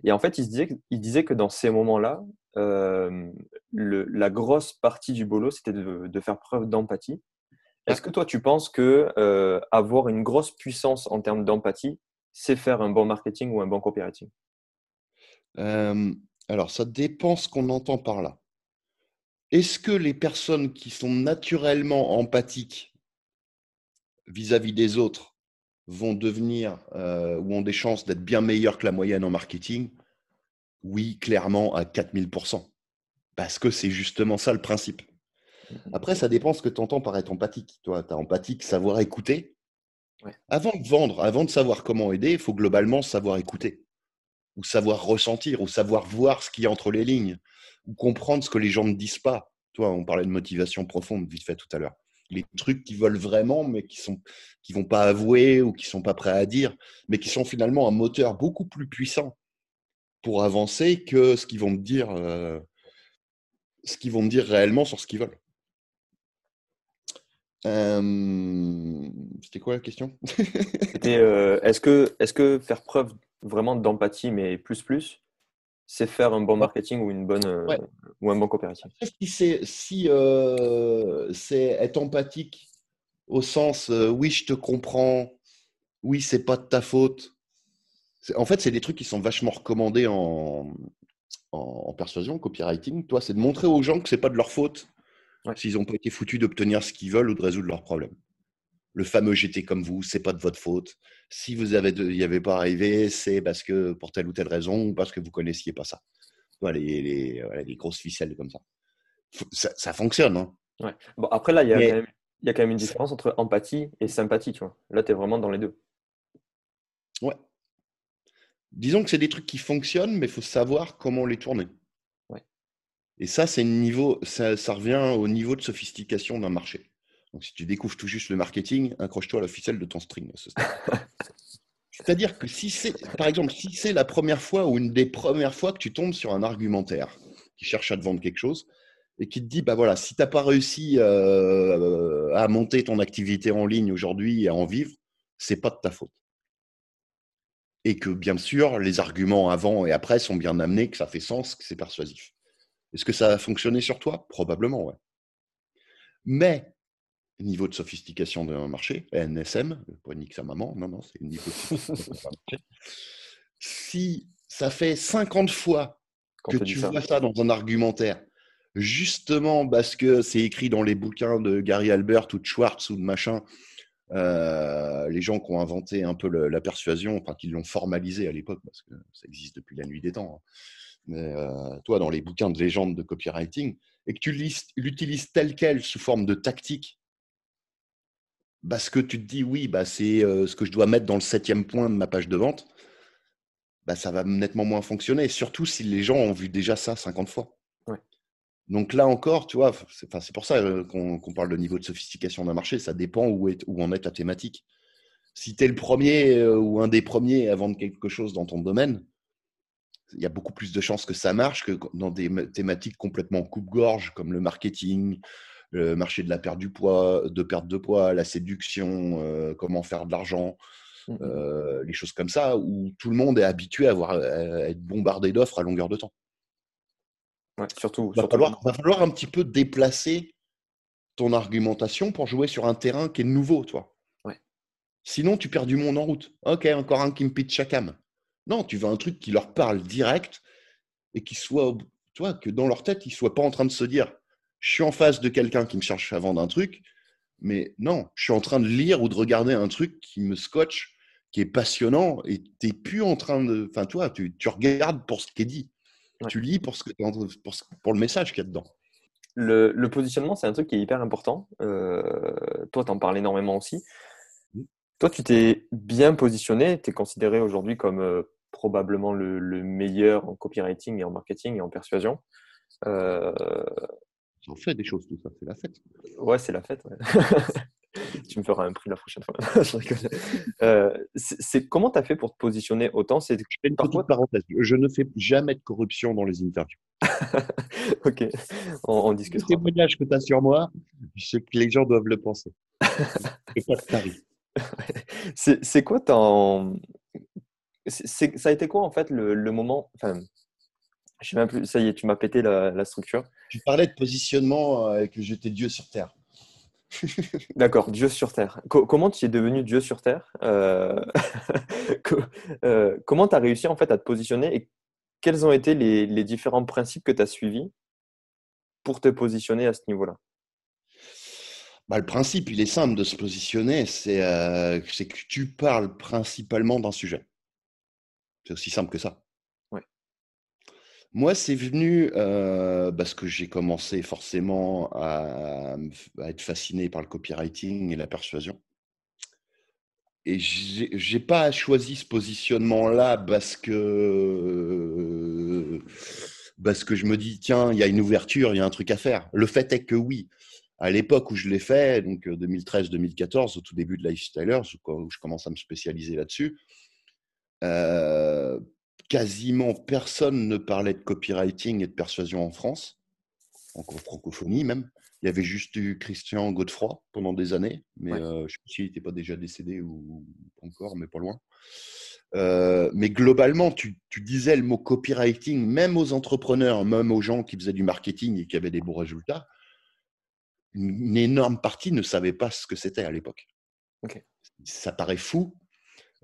Et en fait, il, se disait, il disait que dans ces moments-là, la grosse partie du boulot, c'était de, faire preuve d'empathie. Est-ce que toi, tu penses que avoir une grosse puissance en termes d'empathie, c'est faire un bon marketing ou un bon copywriting? Alors, ça dépend ce qu'on entend par là. Est-ce que les personnes qui sont naturellement empathiques vis-à-vis des autres vont devenir euh, ou ont des chances d'être bien meilleures que la moyenne en marketing? Oui, clairement, à 4000%. Parce que c'est justement ça le principe. Après, ça dépend ce que tu entends par être empathique. Toi, tu as empathique, savoir écouter. Avant de vendre, avant de savoir comment aider, il faut globalement savoir écouter, ou savoir ressentir, ou savoir voir ce qu'il y a entre les lignes, ou comprendre ce que les gens ne disent pas. Toi, on parlait de motivation profonde vite fait tout à l'heure. Les trucs qu'ils veulent vraiment, mais qui sont qui vont pas avouer ou qui sont pas prêts à dire, mais qui sont finalement un moteur beaucoup plus puissant pour avancer que ce qu'ils vont me dire, euh, ce qu'ils vont dire réellement sur ce qu'ils veulent. Euh, c'était quoi la question? Euh, est-ce que, est que faire preuve vraiment d'empathie, mais plus plus, c'est faire un bon marketing ou, une bonne, euh, ou un bon coopératif. Si c'est si, euh, être empathique au sens euh, oui, je te comprends, oui, c'est pas de ta faute. En fait, c'est des trucs qui sont vachement recommandés en, en, persuasion, copywriting. Toi, c'est de montrer aux gens que c'est pas de leur faute s'ils n'ont pas été foutus d'obtenir ce qu'ils veulent ou de résoudre leurs problèmes le fameux j'étais comme vous, c'est pas de votre faute. Si vous avez n'y avez pas arrivé, c'est parce que pour telle ou telle raison ou parce que vous connaissiez pas ça. Voilà, les, les, grosses ficelles comme ça. Ça, fonctionne. Hein. Ouais. Bon, après, là, il y, a quand même, y a quand même une différence entre empathie et sympathie. Tu vois. Là, tu es vraiment dans les deux. Ouais. Disons que c'est des trucs qui fonctionnent, mais il faut savoir comment les tourner. Ouais. Et ça, c'est niveau, ça, ça revient au niveau de sophistication d'un marché. Donc, si tu découvres tout juste le marketing, accroche-toi à la ficelle de ton string. [LAUGHS] C'est-à-dire que si c'est, par exemple, si c'est la première fois ou une des premières fois que tu tombes sur un argumentaire qui cherche à te vendre quelque chose et qui te dit, bah voilà, si tu n'as pas réussi euh, à monter ton activité en ligne aujourd'hui et à en vivre, c'est pas de ta faute. Et que bien sûr, les arguments avant et après sont bien amenés, que ça fait sens, que c'est persuasif. Est-ce que ça a fonctionné sur toi? Probablement, ouais. Mais niveau de sophistication d'un marché, NSM, pas nique sa maman, non, non, c'est le niveau de sophistication d'un marché. Si ça fait 50 fois que tu vois ça dans un argumentaire, justement parce que c'est écrit dans les bouquins de Gary Albert ou de Schwartz ou de machin, euh, les gens qui ont inventé un peu la persuasion, enfin qui l'ont formalisé à l'époque, parce que ça existe depuis la nuit des temps. Hein. Mais euh, toi, dans les bouquins de légende de copywriting, et que tu l'utilises tel quel sous forme de tactique parce que tu te dis, oui, bah, c'est ce que je dois mettre dans le septième point de ma page de vente, bah, ça va nettement moins fonctionner. Surtout si les gens ont vu déjà ça 50 fois. Donc là encore, tu vois, c'est pour ça qu'on parle de niveau de sophistication d'un marché. Ça dépend où, est, où en est ta thématique. Si tu es le premier ou un des premiers à vendre quelque chose dans ton domaine, il y a beaucoup plus de chances que ça marche que dans des thématiques complètement coupe-gorge comme le marketing, le marché de la perte du poids, de perte de poids, la séduction, euh, comment faire de l'argent, mmh euh, les choses comme ça, où tout le monde est habitué à, avoir, être bombardé d'offres à longueur de temps. surtout. Il va, falloir, va falloir un petit peu déplacer ton argumentation pour jouer sur un terrain qui est nouveau, toi. Sinon, tu perds du monde en route. Ok, encore un qui me pitch à cam. Non, tu veux un truc qui leur parle direct et qui soit, tu vois, que dans leur tête, ils ne soient pas en train de se dire je suis en face de quelqu'un qui me cherche à vendre un truc, mais non, je suis en train de lire ou de regarder un truc qui me scotche, qui est passionnant, et tu n'es plus en train de. Enfin, toi, tu, tu regardes pour ce qui est dit. Tu lis pour, ce que, pour, pour le message qu'il y a dedans. Le, le positionnement, c'est un truc qui est hyper important. Euh, toi, tu en parles énormément aussi. Mmh. Toi, tu t'es bien positionné, tu es considéré aujourd'hui comme euh, probablement le, le, meilleur en copywriting et en marketing et en persuasion. Euh, on fait des choses, tout ça, c'est la fête. Ouais, c'est la fête. [LAUGHS] tu me feras un prix la prochaine fois. [LAUGHS] euh, c'est, comment tu as fait pour te positionner autant? C'est une parfois... parenthèse. Je ne fais jamais de corruption dans les interviews. [LAUGHS] ok, on, on discute. Le témoignage que tu as sur moi, je sais que les gens doivent le penser. c'est, c'est quoi ton. C'est, ça a été quoi en fait le, le moment. Enfin, je sais même plus, ça y est, tu m'as pété la, la structure. Tu parlais de positionnement et que j'étais Dieu sur Terre. [LAUGHS] D'accord, Dieu sur Terre. comment tu es devenu Dieu sur Terre euh... [LAUGHS] euh Comment tu as réussi en fait à te positionner et quels ont été les, les différents principes que tu as suivis pour te positionner à ce niveau-là? Bah, Le principe, il est simple de se positionner, c'est euh, que tu parles principalement d'un sujet. C'est aussi simple que ça. Moi, c'est venu euh, parce que j'ai commencé forcément à, être fasciné par le copywriting et la persuasion. Et j'ai pas choisi ce positionnement-là parce que parce que je me dis tiens, il y a une ouverture, il y a un truc à faire. Le fait est que oui, à l'époque où je l'ai fait, donc 2013-2014, au tout début de Lifestylers, où je commence à me spécialiser là-dessus, euh, quasiment personne ne parlait de copywriting et de persuasion en France, en francophonie même. Il y avait juste eu Christian Godefroy pendant des années, mais euh, je ne sais pas s'il n'était pas déjà décédé ou encore, mais pas loin. Euh, mais globalement, tu, disais le mot copywriting, même aux entrepreneurs, même aux gens qui faisaient du marketing et qui avaient des beaux résultats, une, énorme partie ne savait pas ce que c'était à l'époque. Ça paraît fou,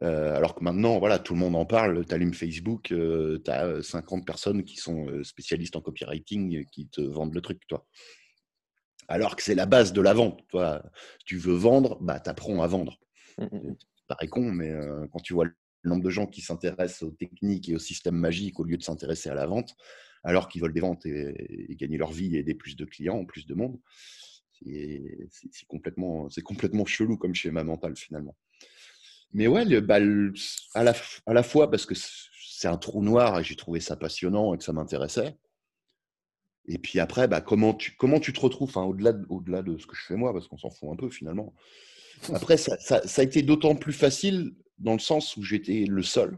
euh, alors que maintenant, voilà, tout le monde en parle. Tu allumes Facebook, tu as 50 personnes qui sont euh, spécialistes en copywriting qui te vendent le truc, toi. Alors que c'est la base de la vente. Toi, tu veux vendre, bah, tu apprends à vendre. Ça mmh, mmh, mmh. paraît con, mais euh, quand tu vois le nombre de gens qui s'intéressent aux techniques et aux systèmes magiques au lieu de s'intéresser à la vente, alors qu'ils veulent des ventes et, gagner leur vie et aider plus de clients, plus de monde, c'est complètement, complètement chelou comme schéma mental finalement. Mais ouais, le, bah, à, la, à la fois parce que c'est un trou noir et j'ai trouvé ça passionnant et que ça m'intéressait. Et puis après, bah, comment, tu, comment tu te retrouves, au-delà de, au -delà de ce que je fais moi, parce qu'on s'en fout un peu finalement. [LAUGHS] Après, ça, ça, a été d'autant plus facile dans le sens où j'étais le seul,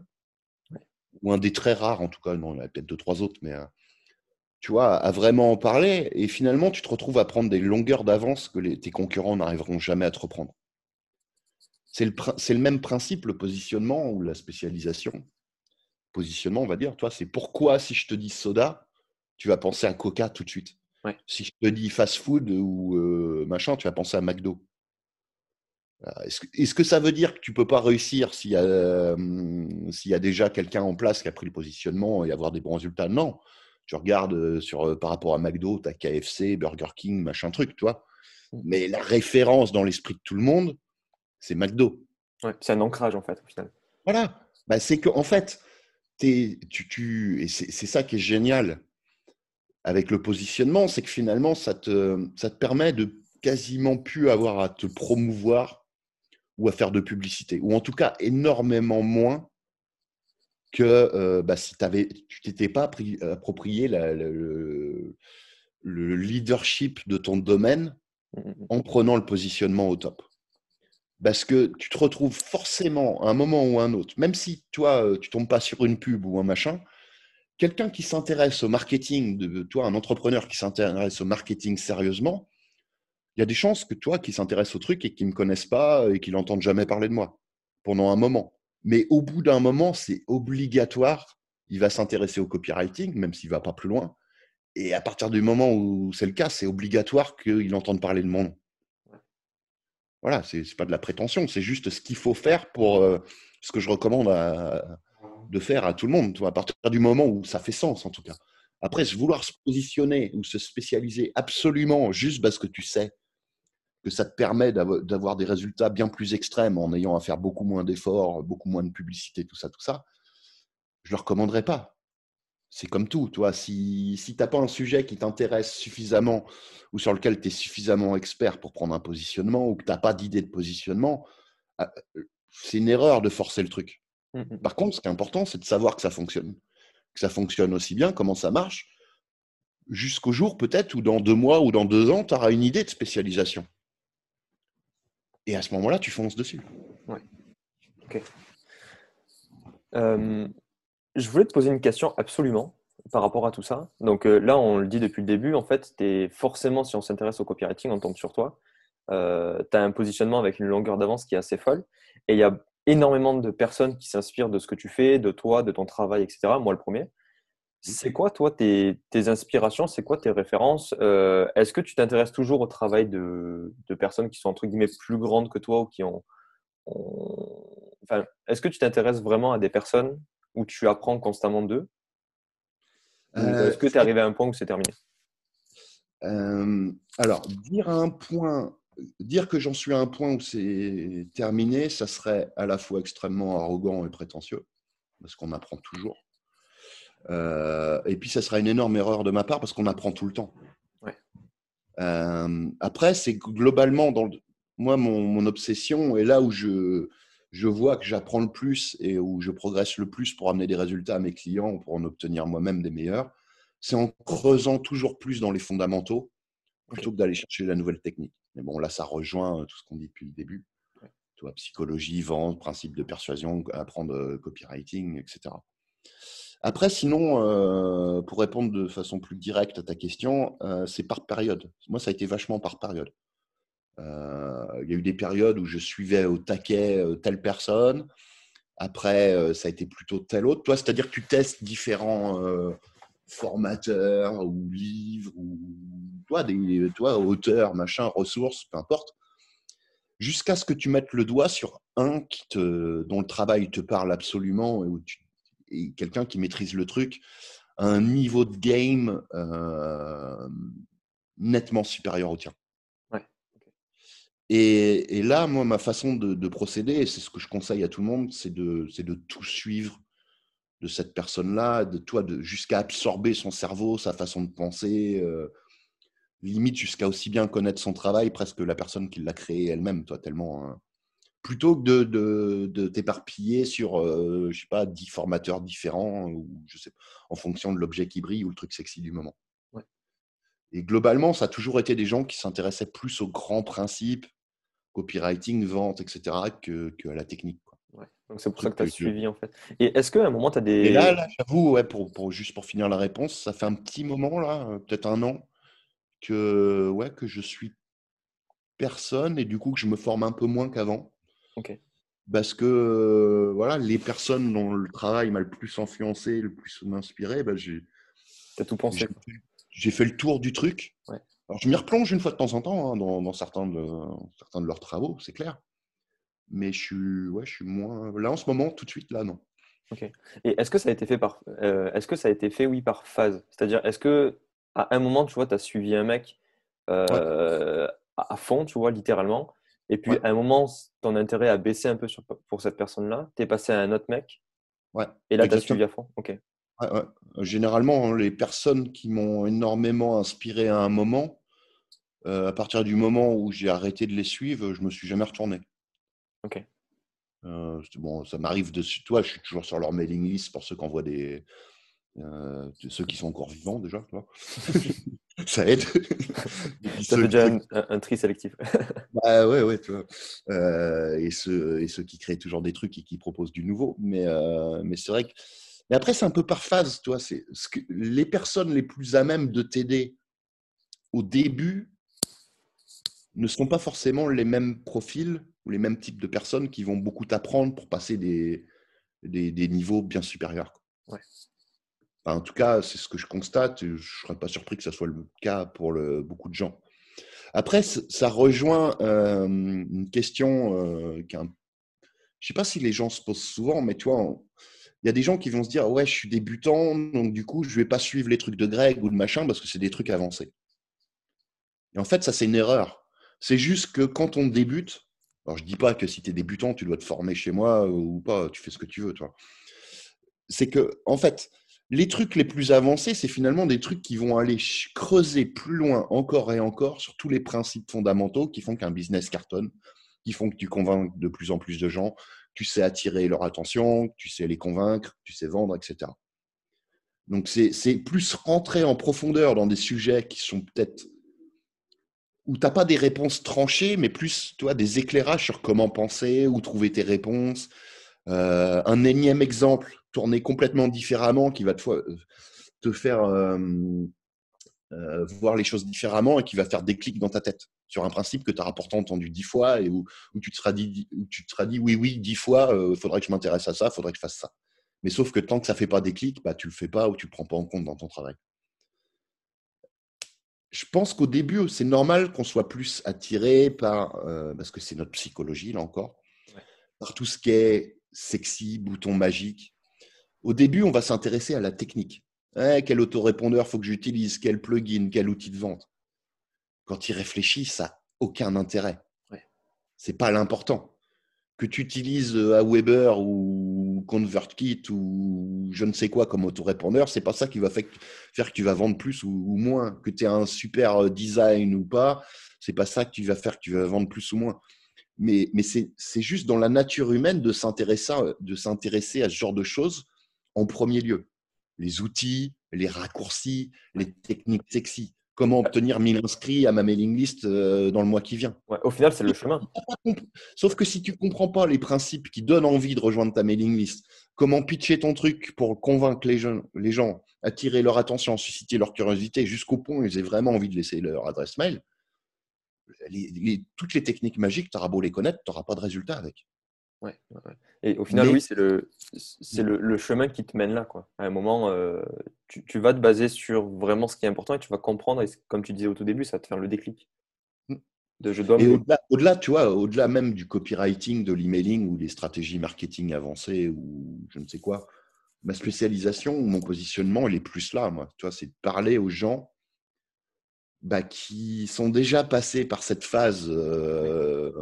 ou un des très rares en tout cas, non, il y en a peut-être deux, trois autres, mais euh, tu vois, à vraiment en parler. Et finalement, tu te retrouves à prendre des longueurs d'avance que les, tes concurrents n'arriveront jamais à te reprendre. C'est le, même principe, le positionnement ou la spécialisation. Positionnement, on va dire, toi, c'est pourquoi si je te dis soda, tu vas penser à Coca tout de suite. Si je te dis fast food ou euh, machin, tu vas penser à McDo. Est-ce que, ça veut dire que tu ne peux pas réussir s'il y, y, a déjà quelqu'un en place qui a pris le positionnement et avoir des bons résultats? Non. Tu regardes euh, sur, euh, par rapport à McDo, tu as KFC, Burger King, machin truc, toi. Mmh. Mais la référence dans l'esprit de tout le monde, c'est McDo. c'est un ancrage en fait au final. Voilà. Bah, c'est qu'en en fait, tu, tu, et c'est ça qui est génial avec le positionnement, c'est que finalement, ça te, ça te permet de quasiment plus avoir à te promouvoir ou à faire de publicité, ou en tout cas énormément moins que euh, bah, si avais, tu t'étais pas approprié le, le, leadership de ton domaine mmh, mmh, mmh. en prenant le positionnement au top parce que tu te retrouves forcément à un moment ou un autre, même si toi, euh, tu tombes pas sur une pub ou un machin, quelqu'un qui s'intéresse au marketing, de, toi, un entrepreneur qui s'intéresse au marketing sérieusement, il y a des chances que toi, qui s'intéresse au truc et qui ne me connaissent pas et qui n'entendent jamais parler de moi pendant un moment. Mais au bout d'un moment, c'est obligatoire, il va s'intéresser au copywriting, même s'il ne va pas plus loin. Et à partir du moment où c'est le cas, c'est obligatoire qu'il entende parler de mon nom. Voilà, ce n'est pas de la prétention, c'est juste ce qu'il faut faire pour euh, ce que je recommande de faire à tout le monde, à partir du moment où ça fait sens en tout cas. Après, vouloir se positionner ou se spécialiser absolument juste parce que tu sais que ça te permet d'avoir des résultats bien plus extrêmes en ayant à faire beaucoup moins d'efforts, beaucoup moins de publicité, tout ça, tout ça, je ne le recommanderais pas c'est comme tout, toi. Si, si tu n'as pas un sujet qui t'intéresse suffisamment ou sur lequel tu es suffisamment expert pour prendre un positionnement ou que tu n'as pas d'idée de positionnement, ah, c'est une erreur de forcer le truc. Mmh, mmh. Par contre, ce qui est important, c'est de savoir que ça fonctionne. Que ça fonctionne aussi bien, comment ça marche, jusqu'au jour peut-être où dans deux mois ou dans deux ans, tu auras une idée de spécialisation. Et à ce moment-là, tu fonces dessus. Ouais. Ok. Euh, je voulais te poser une question absolument par rapport à tout ça. Donc euh, là, on le dit depuis le début, en fait, es forcément, si on s'intéresse au copywriting, on tombe sur toi. Euh, tu as un positionnement avec une longueur d'avance qui est assez folle. Et il y a énormément de personnes qui s'inspirent de ce que tu fais, de toi, de ton travail, etc. Moi, le premier. C'est quoi, toi, tes, inspirations? C'est quoi tes références? Euh, Est-ce que tu t'intéresses toujours au travail de, personnes qui sont, entre guillemets, plus grandes que toi ou qui ont. Enfin, est-ce que tu t'intéresses vraiment à des personnes où tu apprends constamment d'eux euh, Est-ce que tu es arrivé à un point où c'est terminé? Euh, Alors, dire un point, dire que j'en suis à un point où c'est terminé, ça serait à la fois extrêmement arrogant et prétentieux, parce qu'on apprend toujours. Euh, et puis, ça serait une énorme erreur de ma part parce qu'on apprend tout le temps. Après, c'est globalement, dans moi, mon, obsession est là où je, je vois que j'apprends le plus et où je progresse le plus pour amener des résultats à mes clients ou pour en obtenir moi-même des meilleurs. C'est en creusant toujours plus dans les fondamentaux plutôt que d'aller chercher la nouvelle technique. Mais bon, là, ça rejoint tout ce qu'on dit depuis le début. Toi, psychologie, vente, principe de persuasion, apprendre copywriting, etc. Après, sinon, euh, pour répondre de façon plus directe à ta question, euh, c'est par période. Moi, ça a été vachement par période. Euh, il y a eu des périodes où je suivais au taquet telle personne. Après, ça a été plutôt telle autre. Toi, c'est-à-dire que tu testes différents formateurs ou livres ou toi, des, toi, auteurs, machin, ressources, peu importe, jusqu'à ce que tu mettes le doigt sur un qui te, dont le travail te parle absolument et quelqu'un qui maîtrise le truc à un niveau de game euh, nettement supérieur au tien. Et, là, moi, ma façon de, procéder, et c'est ce que je conseille à tout le monde, c'est de, de tout suivre de cette personne-là, de toi, de, jusqu'à absorber son cerveau, sa façon de penser, euh, limite jusqu'à aussi bien connaître son travail, presque la personne qui l'a créé elle-même, toi, tellement. Hein plutôt que de, de, t'éparpiller sur, euh, je sais pas, dix formateurs différents, ou je sais, en fonction de l'objet qui brille ou le truc sexy du moment. Et globalement, ça a toujours été des gens qui s'intéressaient plus aux grands principes, copywriting, vente, etc., que, que à la technique. Donc c'est pour ça que tu as suivi en fait. Et est-ce qu'à un moment tu as des. Et là, là j'avoue, ouais, pour, pour, juste pour finir la réponse, ça fait un petit moment, là, euh, peut-être un an, que, ouais, que je suis personne et du coup que je me forme un peu moins qu'avant. Parce que voilà, les personnes dont le travail m'a le plus influencé, le plus m'inspiré, bah, j'ai. tout pensé. J'ai fait le tour du truc. Alors, je m'y replonge une fois de temps en temps hein, dans, certains, de, certains de leurs travaux, c'est clair. Mais je suis, ouais, je suis moins. Là, en ce moment, tout de suite, là, non. Ok. Et est-ce que ça a été fait par. Euh, est-ce que ça a été fait, oui, par phase? C'est-à-dire, est-ce que à un moment, tu vois, tu as suivi un mec euh, à fond, tu vois, littéralement, et puis, à un moment, ton intérêt a baissé un peu sur, pour cette personne-là. Tu es passé à un autre mec. Ouais. Et là, tu as suivi à fond? Ok. Généralement, les personnes qui m'ont énormément inspiré à un moment, euh, à partir du moment où j'ai arrêté de les suivre, je me suis jamais retourné. Ok. Euh, bon, ça m'arrive de toi, je suis toujours sur leur mailing list pour ceux qui envoient des, euh, ceux qui sont encore vivants déjà, [LAUGHS] [LAUGHS] ça aide. ça fait déjà un, tri sélectif. [LAUGHS] bah ouais, ouais, tu vois. Euh, et, ceux, et ceux qui créent toujours des trucs et qui proposent du nouveau. Mais, euh, mais c'est vrai que. Mais après, c'est un peu par phase, toi. C'est ce que les personnes les plus à même de t'aider au début ne sont pas forcément les mêmes profils ou les mêmes types de personnes qui vont beaucoup t'apprendre pour passer des, des, des niveaux bien supérieurs. Ouais en tout cas, c'est ce que je constate. Je ne serais pas surpris que ce soit le cas pour le, beaucoup de gens. Après, ça rejoint euh, une question euh, Je ne sais pas si les gens se posent souvent, mais tu vois, il y a des gens qui vont se dire Ouais, je suis débutant, donc du coup, je ne vais pas suivre les trucs de Greg ou de machin parce que c'est des trucs avancés. Et en fait, ça, c'est une erreur. C'est juste que quand on débute, alors je ne dis pas que si tu es débutant, tu dois te former chez moi ou pas, tu fais ce que tu veux, toi. C'est que, en fait, les trucs les plus avancés, c'est finalement des trucs qui vont aller creuser plus loin encore et encore sur tous les principes fondamentaux qui font qu'un business cartonne, qui font que tu convaincs de plus en plus de gens, tu sais attirer leur attention, tu sais les convaincre, tu sais vendre, etc. Donc c'est plus rentrer en profondeur dans des sujets qui sont peut-être où tu n'as pas des réponses tranchées, mais plus toi, des éclairages sur comment penser, où trouver tes réponses. Euh, un énième exemple tourné complètement différemment qui va te, te faire euh, euh, voir les choses différemment et qui va faire des clics dans ta tête sur un principe que tu auras pourtant entendu dix fois et où, tu te seras dit, où tu te seras dit oui, oui, dix fois, il faudrait que je m'intéresse à ça, faudrait que je fasse ça. Mais sauf que tant que ça fait pas des clics, bah, tu le fais pas ou tu le prends pas en compte dans ton travail je pense qu'au début, c'est normal qu'on soit plus attiré par, euh, parce que c'est notre psychologie, là encore, par tout ce qui est sexy, bouton magique. Au début, on va s'intéresser à la technique. Eh, quel autorépondeur faut que j'utilise? Quel plugin? Quel outil de vente? Quand il réfléchit, ça n'a aucun intérêt. Ouais. Ce n'est pas l'important. Que tu utilises euh, Weber ou ConvertKit ou je ne sais quoi comme autorépondeur, c'est pas ça qui va faire que tu vas vendre plus ou, moins. Que tu aies un super euh, design ou pas, c'est pas ça qui va faire que tu vas vendre plus ou moins. Mais, mais c'est juste dans la nature humaine de s'intéresser à ce genre de choses en premier lieu. Les outils, les raccourcis, les techniques sexy comment obtenir 1000 inscrits à ma mailing list euh, dans le mois qui vient. au final, c'est le chemin. Sauf que si tu ne comprends pas les principes qui donnent envie de rejoindre ta mailing list, comment pitcher ton truc pour convaincre les gens, les gens attirer leur attention, susciter leur curiosité jusqu'au point où ils aient vraiment envie de laisser leur adresse mail, toutes les techniques magiques, tu auras beau les connaître, tu n'auras pas de résultat avec. Ouais, Et au final, oui, c'est le, c'est le, le, chemin qui te mène là. Quoi. À un moment, euh, tu, tu, vas te baser sur vraiment ce qui est important et tu vas comprendre. Et comme tu disais au tout début, ça va te faire le déclic. Mmh. De, je dois et au-delà, au-delà, tu vois, au-delà même du copywriting, de l'emailing ou des stratégies marketing avancées ou je ne sais quoi, ma spécialisation ou mon positionnement, il est plus là, moi. Tu vois, c'est de parler aux gens bah, qui sont déjà passés par cette phase. Euh,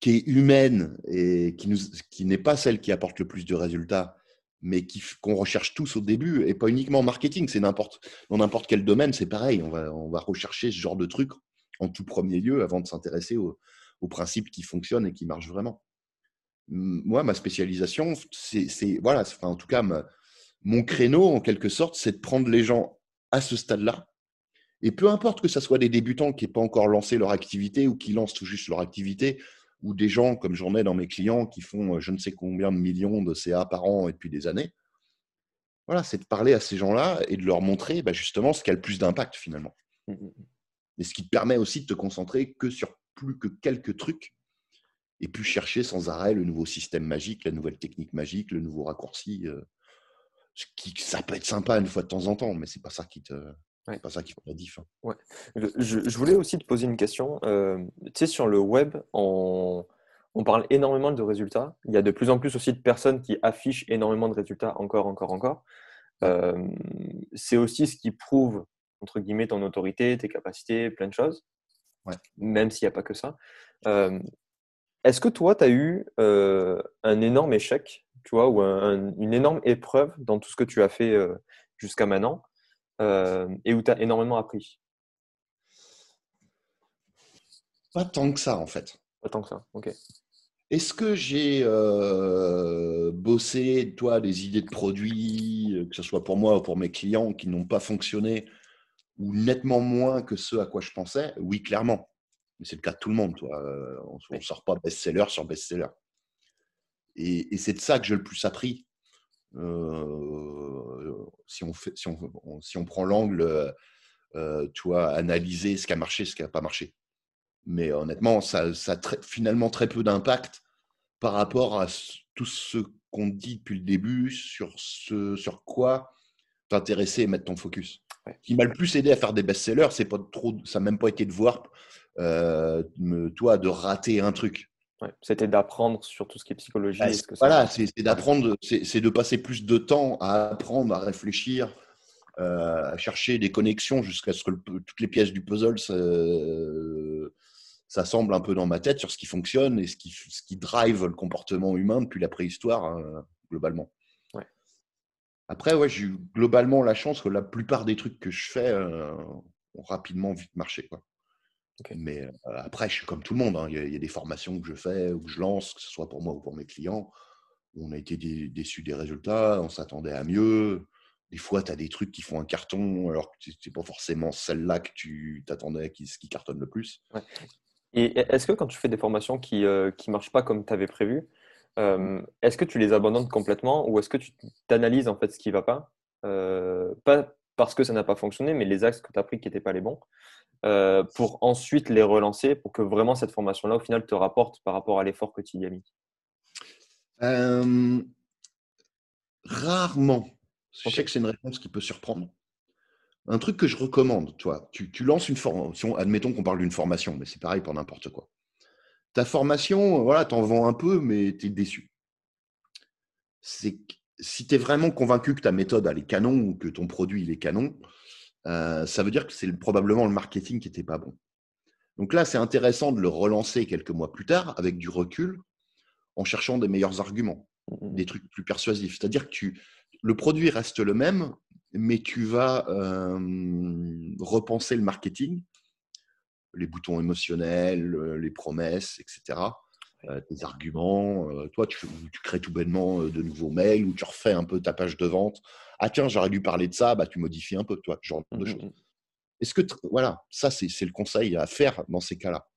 qui est humaine et qui, qui n'est pas celle qui apporte le plus de résultats, mais qu'on recherche tous au début, et pas uniquement en marketing, c'est n'importe, dans n'importe quel domaine, c'est pareil, on va, on va rechercher ce genre de truc en tout premier lieu avant de s'intéresser aux, principes qui fonctionnent et qui marchent vraiment. Moi, ma spécialisation, c'est, voilà, en tout cas, mon créneau, en quelque sorte, c'est de prendre les gens à ce stade-là, et peu importe que ce soit des débutants qui n'aient pas encore lancé leur activité ou qui lancent tout juste leur activité, ou des gens comme j'en ai dans mes clients qui font euh, je ne sais combien de millions de CA par an et depuis des années. Voilà, c'est de parler à ces gens-là et de leur montrer bah, justement ce qui a le plus d'impact finalement. Mmh, mmh, mmh. Et ce qui te permet aussi de te concentrer que sur plus que quelques trucs et puis chercher sans arrêt le nouveau système magique, la nouvelle technique magique, le nouveau raccourci. Euh, qui, ça peut être sympa une fois de temps en temps, mais c'est pas ça qui te, c'est pas ça qui fait la diff. Hein. Ouais. Je, voulais aussi te poser une question. Euh, tu sais, sur le web, on, on, parle énormément de résultats. Il y a de plus en plus aussi de personnes qui affichent énormément de résultats encore, encore, encore. Euh, c'est aussi ce qui prouve, entre guillemets, ton autorité, tes capacités, plein de choses. Ouais. Même s'il n'y a pas que ça. Euh, est-ce que toi, tu as eu un énorme échec, tu vois, ou une énorme épreuve dans tout ce que tu as fait jusqu'à maintenant? Euh, et où tu as énormément appris Pas tant que ça, en fait. Pas tant que ça, ok. Est-ce que j'ai euh, bossé, toi, des idées de produits, euh, que ce soit pour moi ou pour mes clients, qui n'ont pas fonctionné, ou nettement moins que ceux à quoi je pensais? Oui, clairement. Mais c'est le cas de tout le monde, toi. On ne sort pas best-seller sur best-seller. Et, et c'est de ça que j'ai le plus appris. Euh, si, on fait, si, on, si on prend l'angle, euh, euh, tu vois, analyser ce qui a marché, ce qui n'a pas marché. Mais honnêtement, ça, ça a finalement très peu d'impact par rapport à tout ce qu'on dit depuis le début sur ce sur quoi t'intéresser et mettre ton focus. Ce qui m'a le plus aidé à faire des best-sellers, c'est pas trop, ça n'a même pas été de voir, euh, toi, de rater un truc. C'était d'apprendre sur tout ce qui est psychologie. Bah, voilà, c'est d'apprendre, c'est de passer plus de temps à apprendre, à réfléchir, euh, à chercher des connexions jusqu'à ce que toutes les pièces du puzzle s'assemblent un peu dans ma tête sur ce qui fonctionne et ce qui, ce qui drive le comportement humain depuis la préhistoire, hein, globalement. Après, ouais, j'ai eu globalement la chance que la plupart des trucs que je fais euh, ont rapidement vite marché. Quoi. Mais euh, après, je suis comme tout le monde. Hein. Il, y a, des formations que je fais ou que je lance, que ce soit pour moi ou pour mes clients. On a été déçus des résultats, on s'attendait à mieux. Des fois, tu as des trucs qui font un carton, alors que c'est pas forcément celle-là que tu t'attendais qui, qui cartonne le plus. Et est-ce que quand tu fais des formations qui ne marchent pas comme tu avais prévu, est-ce que tu les abandonnes complètement ou est-ce que tu t'analyses en fait ce qui ne va pas? Pas parce que ça n'a pas fonctionné, mais les axes que tu as pris qui n'étaient pas les bons, pour ensuite les relancer pour que vraiment cette formation-là, au final, te rapporte par rapport à l'effort que tu y as mis Rarement. Je sais que c'est une réponse qui peut surprendre. Un truc que je recommande, toi, tu, tu lances une formation, admettons qu'on parle d'une formation, mais c'est pareil pour n'importe quoi. Ta formation, voilà, t'en vends un peu, mais tu es déçu. C'est si tu es vraiment convaincu que ta méthode elle est canon ou que ton produit il est canon, euh, ça veut dire que c'est probablement le marketing qui n'était pas bon. Donc là, c'est intéressant de le relancer quelques mois plus tard avec du recul en cherchant des meilleurs arguments, mmh des trucs plus persuasifs. C'est-à-dire que tu, le produit reste le même, mais tu vas euh, repenser le marketing, les boutons émotionnels, les promesses, etc euh, tes arguments. Euh, toi, tu, tu, crées tout bêtement euh, de nouveaux mails ou tu refais un peu ta page de vente. Ah tiens, j'aurais dû parler de ça, bah, tu modifies un peu, toi, genre de mmh, choses. Mmh, mmh. Est-ce que, voilà, ça, c'est le conseil à faire dans ces cas-là.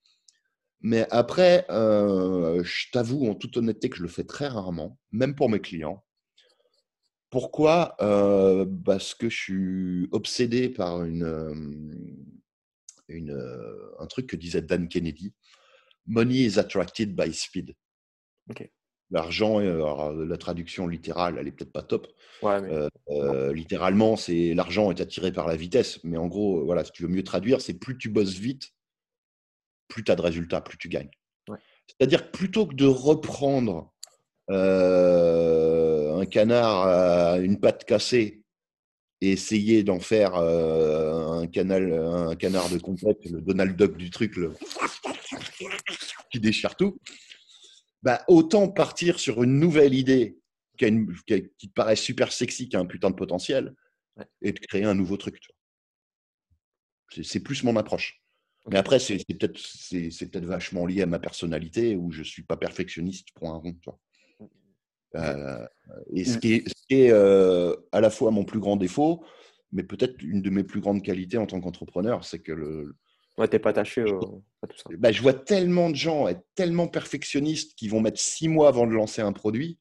Mais après, je t'avoue en toute honnêteté que je le fais très rarement, même pour mes clients. Pourquoi? Parce que je suis obsédé par une, une, un truc que disait Dan Kennedy. Money is attracted by speed. L'argent, la traduction littérale, elle est peut-être pas top. Euh, euh, littéralement, c'est l'argent est attiré par la vitesse. Mais en gros, voilà, si tu veux mieux traduire, c'est plus tu bosses vite, plus tu as de résultats, plus tu gagnes. C'est-à-dire que plutôt que de reprendre euh, un canard à une patte cassée et essayer d'en faire un, canal, un canard de complète, le Donald Duck du truc, le [LAUGHS] qui déchire tout, bah, autant partir sur une nouvelle idée qui, te paraît super sexy, qui a un putain de potentiel, et de créer un nouveau truc. C'est plus mon approche. Mais après, c'est peut-être peut vachement lié à ma personnalité où je ne suis pas perfectionniste pour un rond. Euh, et ce mmh. qui est, euh, à la fois mon plus grand défaut, mais peut-être une de mes plus grandes qualités en tant qu'entrepreneur, c'est que le, Ouais, t'es pas attaché à tout ça. Bah, je vois tellement de gens être tellement perfectionnistes qui vont mettre six mois avant de lancer un produit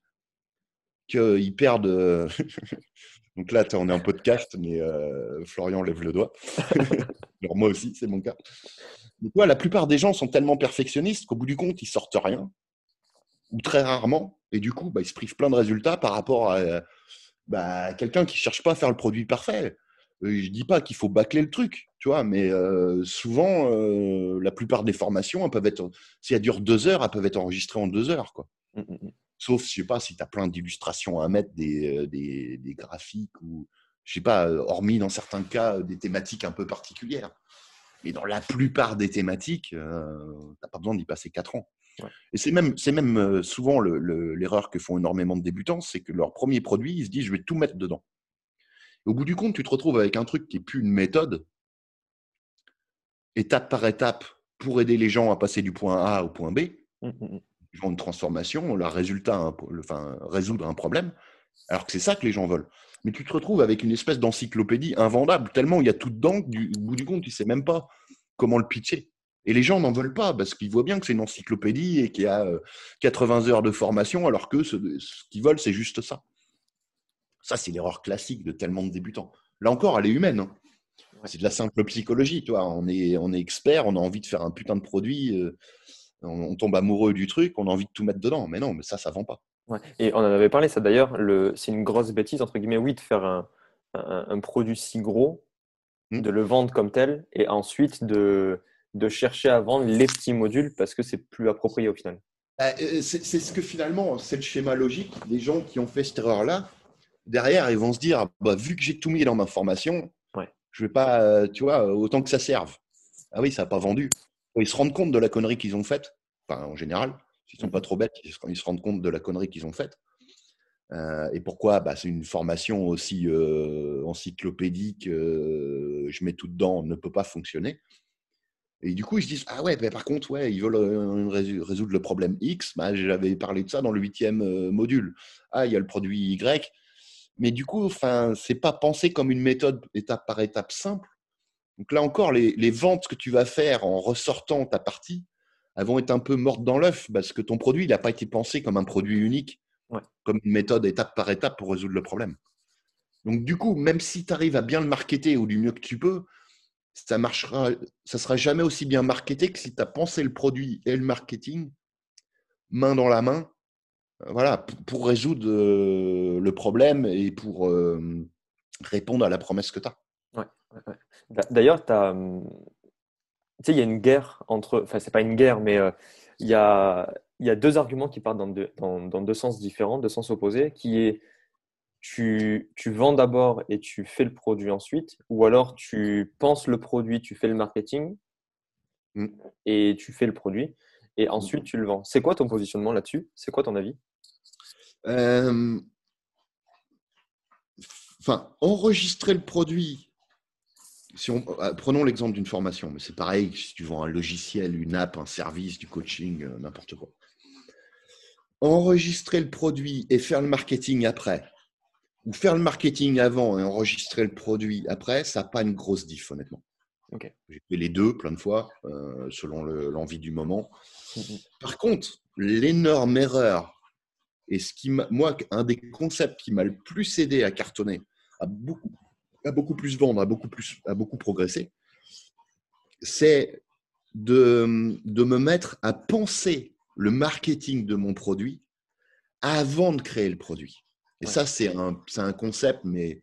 qu'ils perdent. Euh, [LAUGHS] donc là, on est en podcast, mais euh, Florian lève le doigt. [LAUGHS] Alors moi aussi, c'est mon cas. Mais toi, la plupart des gens sont tellement perfectionnistes qu'au bout du compte, ils sortent rien, ou très rarement, et du coup, bah, ils se privent plein de résultats par rapport à bah, quelqu'un qui cherche pas à faire le produit parfait. Euh, je dis pas qu'il faut bâcler le truc, tu vois, mais euh, souvent, euh, la plupart des formations, elles peuvent être, si elles durent deux heures, elles peuvent être enregistrées en deux heures, quoi. Mmh, mmh, mmh. Sauf, je sais pas, si tu as plein d'illustrations à mettre, des, des, des, graphiques ou, je sais pas, hormis dans certains cas, des thématiques un peu particulières. Mais dans la plupart des thématiques, tu n'as pas besoin d'y passer quatre ans. Et c'est même, c'est même souvent l'erreur que font énormément de débutants, c'est que leur premier produit, ils se disent, je vais tout mettre dedans au bout du compte, tu te retrouves avec un truc qui n'est plus une méthode, étape par étape, pour aider les gens à passer du point A au point B. Mmh, mmh, mmh. Une transformation, le résultat, enfin, résoudre un problème, alors que c'est ça que les gens veulent. Mais tu te retrouves avec une espèce d'encyclopédie invendable, tellement il y a tout dedans qu'au bout du compte, tu ne sais même pas comment le pitcher. Et les gens n'en veulent pas parce qu'ils voient bien que c'est une encyclopédie et qu'il y a 80 heures de formation, alors que ce qu'ils veulent, c'est juste ça. Ça, c'est l'erreur classique de tellement de débutants. Là encore, elle est humaine. Hein. C'est de la simple psychologie. Toi. On, est, on est expert, on a envie de faire un putain de produit, euh, on, tombe amoureux du truc, on a envie de tout mettre dedans. Mais non, mais ça, ça vend pas. Et on en avait parlé, ça d'ailleurs, c'est une grosse bêtise, entre guillemets, oui, de faire un, produit si gros, mmh. de le vendre comme tel, et ensuite de, de chercher à vendre les petits modules parce que c'est plus approprié au final. Bah, euh, c'est ce que finalement, c'est le schéma logique des gens qui ont fait cette erreur-là derrière, ils vont se dire, bah, vu que j'ai tout mis dans ma formation, je vais pas, euh, tu vois, autant que ça serve. Ah oui, ça n'a pas vendu. Ils se rendent compte de la connerie qu'ils ont faite. Enfin, en général, s'ils sont pas trop bêtes, ils se rendent compte de la connerie qu'ils ont faite. Euh, et pourquoi? Bah, C'est une formation aussi euh, encyclopédique, je mets tout dedans, ne peut pas fonctionner. Et du coup, ils se disent Ah ouais, par contre, ouais, ils veulent résoudre le problème X. Bah, J'avais parlé de ça dans le huitième module. Ah, il y a le produit Y Mais du coup, enfin, c'est pas pensé comme une méthode étape par étape simple. Donc là encore, les, les ventes que tu vas faire en ressortant ta partie, elles vont être un peu mortes dans l'œuf parce que ton produit, il n'a pas été pensé comme un produit unique, comme une méthode étape par étape pour résoudre le problème. Donc du coup, même si tu arrives à bien le marketer ou du mieux que tu peux, ça marchera, ça sera jamais aussi bien marketé que si tu as pensé le produit et le marketing main dans la main, voilà, pour résoudre euh, le problème et pour euh, répondre à la promesse que tu as. D'ailleurs, tu hum, sais, il y a une guerre entre, enfin, c'est pas une guerre, mais il, y a, y a deux arguments qui partent dans deux, dans, dans deux sens différents, deux sens opposés, qui est tu, tu vends d'abord et tu fais le produit ensuite, ou alors tu penses le produit, tu fais le marketing mmh. et tu fais le produit, et mmh. ensuite tu le vends. C'est quoi ton positionnement là-dessus? C'est quoi ton avis? Enfin, enregistrer le produit. Si on, euh, prenons l'exemple d'une formation, mais c'est pareil si tu vends un logiciel, une app, un service, du coaching, euh, n'importe quoi. Enregistrer le produit et faire le marketing après, ou faire le marketing avant et enregistrer le produit après, ça n'a pas une grosse diff, honnêtement. J'ai fait les deux plein de fois, euh, selon l'envie du moment. Mmh, mmh. Par contre, l'énorme erreur, et ce qui moi, un des concepts qui m'a le plus aidé à cartonner, à beaucoup, à beaucoup plus vendre, à beaucoup, plus, à beaucoup progresser, c'est de, de me mettre à penser le marketing de mon produit avant de créer le produit. Et ça, c'est un, un, concept, mais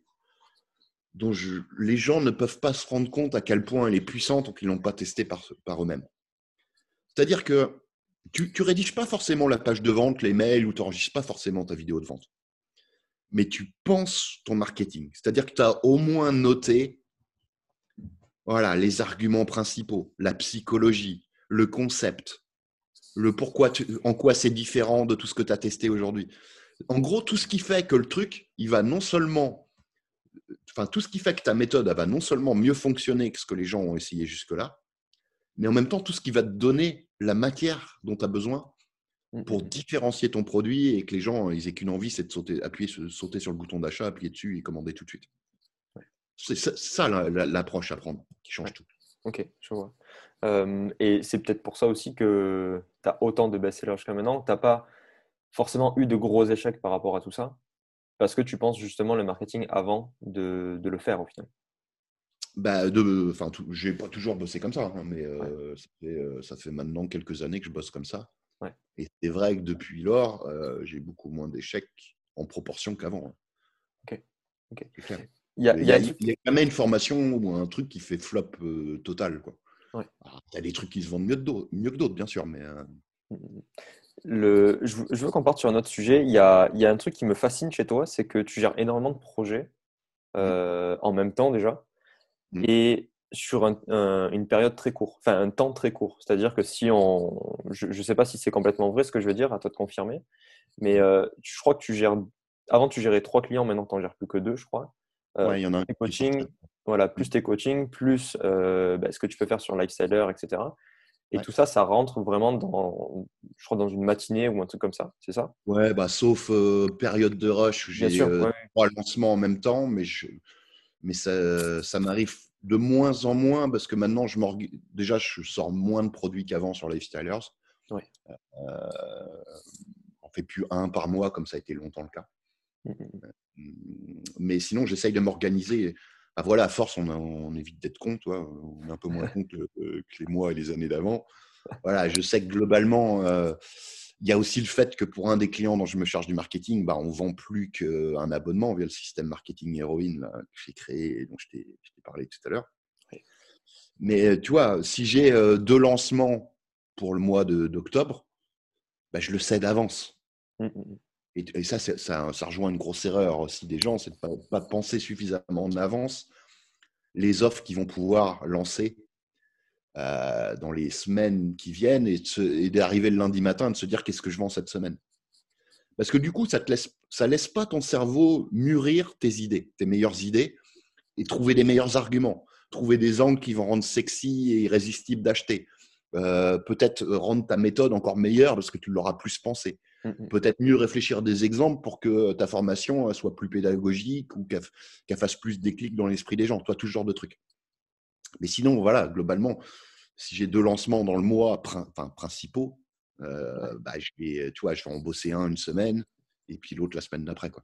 dont je, les gens ne peuvent pas se rendre compte à quel point elle est puissante tant qu'ils ne l'ont pas testé par, par eux-mêmes. C'est-à-dire que tu ne rédiges pas forcément la page de vente, les mails, ou tu n'enregistres pas forcément ta vidéo de vente. Mais tu penses ton marketing. C'est-à-dire que tu as au moins noté voilà, les arguments principaux, la psychologie, le concept, le pourquoi, en quoi c'est différent de tout ce que tu as testé aujourd'hui en gros, tout ce qui fait que le truc, va non seulement, enfin, tout ce qui fait que ta méthode va non seulement mieux fonctionner que ce que les gens ont essayé jusque-là, mais en même temps, tout ce qui va te donner la matière dont tu as besoin mmh, pour mmh. différencier ton produit et que les gens ils aient qu'une envie, c'est de sauter, appuyer, sauter sur le bouton d'achat, appuyer dessus et commander tout de suite. C'est ça, l'approche à prendre qui change tout. Ok, je vois. et c'est peut-être pour ça aussi que tu as autant de best-sellers jusqu'à maintenant. Tu n'as pas forcément eu de gros échecs par rapport à tout ça? Parce que tu penses justement le marketing avant de, le faire au final bah, de, enfin, j'ai pas toujours bossé comme ça, hein, mais euh, euh, ça, fait, maintenant quelques années que je bosse comme ça. Et c'est vrai que depuis lors, euh, j'ai beaucoup moins d'échecs en proportion qu'avant. Hein. Ok. Il, y a, il, y a, jamais une formation ou un truc qui fait flop total. Quoi. Ouais. il y a des trucs qui se vendent mieux, mieux que d'autres, bien sûr, mais. Mmh, mmh, mmh le, je, veux qu'on parte sur un autre sujet. Il y, a, il y, a, un truc qui me fascine chez toi, c'est que tu gères énormément de projets euh, en même temps déjà mmh. Et sur une période très courte, enfin un temps très court. C'est-à-dire que si on, je ne sais pas si c'est complètement vrai ce que je veux dire, à toi de confirmer, mais euh, je crois que tu gères, avant tu gérais trois clients, maintenant tu n'en gères plus que deux, je crois. Euh, il y en a un. Coaching, voilà, plus mmh. tes coachings, plus bah, ce que tu peux faire sur Lifestyler, etc. Et tout ça, ça rentre vraiment dans, je crois, dans une matinée ou un truc comme ça, c'est ça? Ouais, bah, sauf euh, période de rush où j'ai euh, trois lancements en même temps, mais, je, mais ça, ça m'arrive de moins en moins parce que maintenant, je déjà, je sors moins de produits qu'avant sur Lifestylers. Euh, on fait plus un par mois comme ça a été longtemps le cas. Mmh, mmh, mmh. Mais sinon, j'essaye de m'organiser ah, voilà, à force, on, évite d'être con, toi. on est un peu moins con que, les mois et les années d'avant. Voilà, je sais que globalement, euh, il y a aussi le fait que pour un des clients dont je me charge du marketing, bah, on ne vend plus qu'un abonnement via le système marketing héroïne que j'ai créé et dont je t'ai parlé tout à l'heure. Mais tu vois, si j'ai euh, deux lancements pour le mois d'octobre, bah, je le sais d'avance. Mmh, mmh, mmh. Et, ça, ça, ça, rejoint une grosse erreur aussi des gens, c'est de ne pas, penser suffisamment en avance les offres qu'ils vont pouvoir lancer euh, dans les semaines qui viennent et, d'arriver le lundi matin et de se dire qu'est-ce que je vends cette semaine? Parce que du coup, ça ne laisse, ça laisse pas ton cerveau mûrir tes idées, tes meilleures idées et trouver des meilleurs arguments, trouver des angles qui vont rendre sexy et irrésistible d'acheter, Euh, peut-être rendre ta méthode encore meilleure parce que tu l'auras plus pensé. Mm, mm. Peut-être mieux réfléchir des exemples pour que ta formation soit plus pédagogique ou qu'elle fasse plus déclic dans l'esprit des gens. Toi, tout ce genre de trucs. Mais sinon, voilà, globalement, si j'ai deux lancements dans le mois enfin, principaux, euh, bah, je, vais, tu vois, je vais en bosser un une semaine et puis l'autre la semaine d'après. Quoi.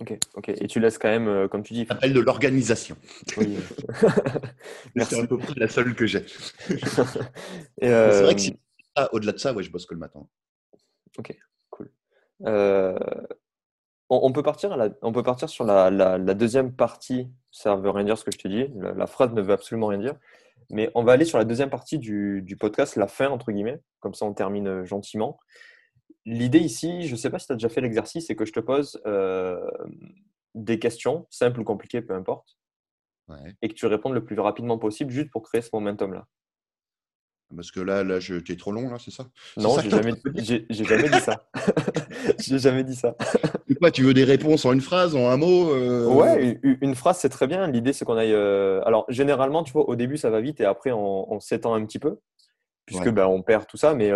Ok, ok. Et tu laisses quand même, euh, comme tu dis. Ça s'appelle de l'organisation. Oui. [LAUGHS] [LAUGHS] C'est à peu près la seule que j'ai. [LAUGHS] C'est vrai que si, ah, au-delà de ça, ouais, je bosse que le matin. Ok, cool. Euh, on, peut partir on peut partir sur la, deuxième partie. Ça ne veut rien dire ce que je te dis. La, phrase ne veut absolument rien dire. Mais on va aller sur la deuxième partie du, du podcast, la fin, entre guillemets. Comme ça, on termine euh, gentiment. L'idée ici, je ne sais pas si tu as déjà fait l'exercice, c'est que je te pose euh, des questions, simples ou compliquées, peu importe, et que tu répondes le plus rapidement possible juste pour créer ce momentum-là. Parce que là, là je... tu es trop long, là, c'est ça? Non, j'ai jamais, jamais dit ça. j'ai jamais dit ça. [LAUGHS] [LAUGHS] tu veux des réponses en une phrase, en un mot euh? Ouais, une, phrase, c'est très bien. L'idée, c'est qu'on aille. Euh, alors, généralement, tu vois, au début, ça va vite et après, on, s'étend un petit peu, puisque ben, on perd tout ça, mais,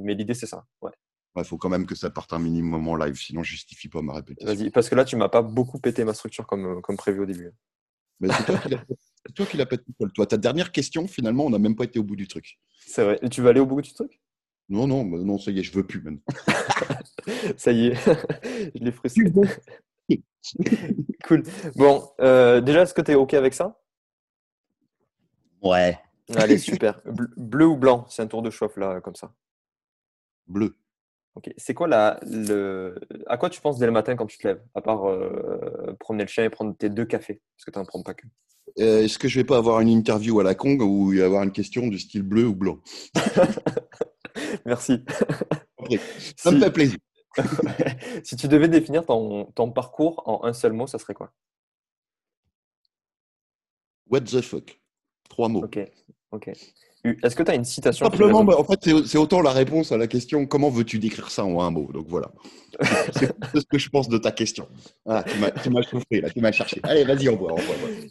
mais l'idée, c'est ça. Ouais. Il faut quand même que ça parte un minimum en live, sinon je justifie pas ma répétition. Vas-y, parce que là, tu m'as pas beaucoup pété ma structure comme, comme prévu au début. Mais c'est toi qui l'as pété, toi. Ta dernière question, finalement, on n'a même pas été au bout du truc. C'est vrai. Et tu vas aller au bout du truc? Non, non, non, ça y est, je veux plus maintenant. [LAUGHS] ça y est, [LAUGHS] je l'ai frustré. [LAUGHS] cool. Bon, euh, déjà, est-ce que tu es OK avec ça? Ouais. Allez, super. Bleu ou blanc? C'est un tour de chauffe, là, comme ça. Bleu. C'est quoi la, le... À quoi tu penses dès le matin quand tu te lèves, à part euh, promener le chien et prendre tes deux cafés? Parce que tu n'en prends pas que. Euh, est-ce que je vais pas avoir une interview à la Kong ou y avoir une question du style bleu ou blanc? [LAUGHS] Merci. [LAUGHS] Ça me fait plaisir. [LAUGHS] si tu devais définir ton, ton, parcours en un seul mot, ça serait quoi? What the fuck? Trois mots. Ok, ok. Est-ce que tu as une citation Simplement, bah, en fait, c'est autant la réponse à la question comment veux-tu décrire ça en un mot? Donc voilà. [LAUGHS] c'est ce que je pense de ta question. Ah, tu m'as chauffé, là, tu m'as cherché. Allez, vas-y, on voit.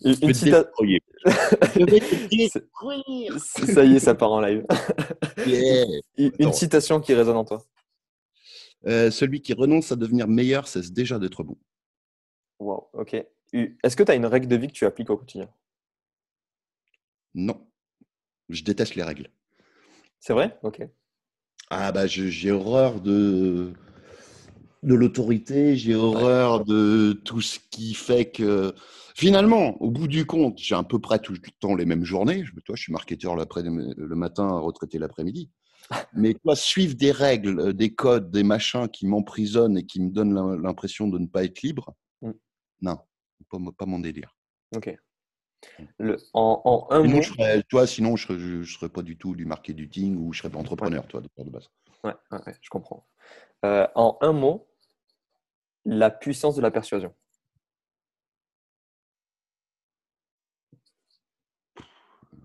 Une, citation. [LAUGHS] ça y est, ça part en live. [LAUGHS] Une citation qui résonne en toi. Euh, celui qui renonce à devenir meilleur cesse déjà d'être bon. Wow, ok. Est-ce que tu as une règle de vie que tu appliques au quotidien? Non. Je déteste les règles. C'est vrai? Ok. Ah bah j'ai horreur de de l'autorité, j'ai horreur de tout ce qui fait que finalement, au bout du compte, j'ai à peu près tout le temps les mêmes journées. Je, toi, je suis marketeur le matin, retraité l'après-midi. [LAUGHS] Mais toi, suivre des règles, des codes, des machins qui m'emprisonnent et qui me donnent l'impression de ne pas être libre, mm. non, pas, pas mon délire. Ok. Le, en, un mot. toi, sinon, je ne serais, pas du tout du marketing ou je ne serais pas entrepreneur, toi, de, base. Ouais, je comprends. Euh, en un mot, la puissance de la persuasion.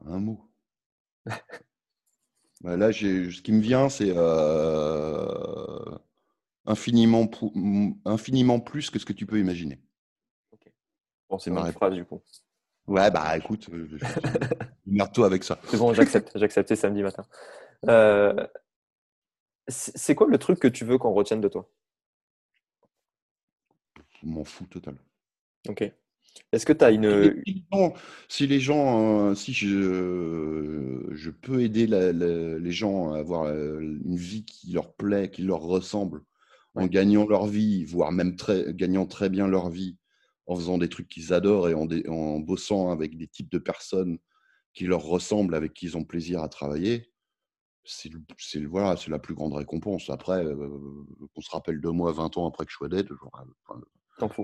Un mot. [LAUGHS] Là, ce qui me vient, c'est euh, infiniment, infiniment plus que ce que tu peux imaginer. Bon, c'est ma phrase du coup. Ouais, bah écoute, euh, [LAUGHS] merde-toi avec ça. C'est bon, j'accepte. [LAUGHS] J'accepte samedi matin. Euh, c'est quoi le truc que tu veux qu'on retienne de toi? Je m'en fous total. Ok. Est-ce que tu as une. Si les gens, euh, si je, je peux aider les gens à avoir une vie qui leur plaît, qui leur ressemble, en gagnant leur vie, voire même très, gagnant très bien leur vie, en faisant des trucs qu'ils adorent et en, bossant avec des types de personnes qui leur ressemblent, avec qui ils ont plaisir à travailler, c'est voilà, la plus grande récompense. Après, euh, qu'on se rappelle de moi 20 ans après que je sois dead, euh,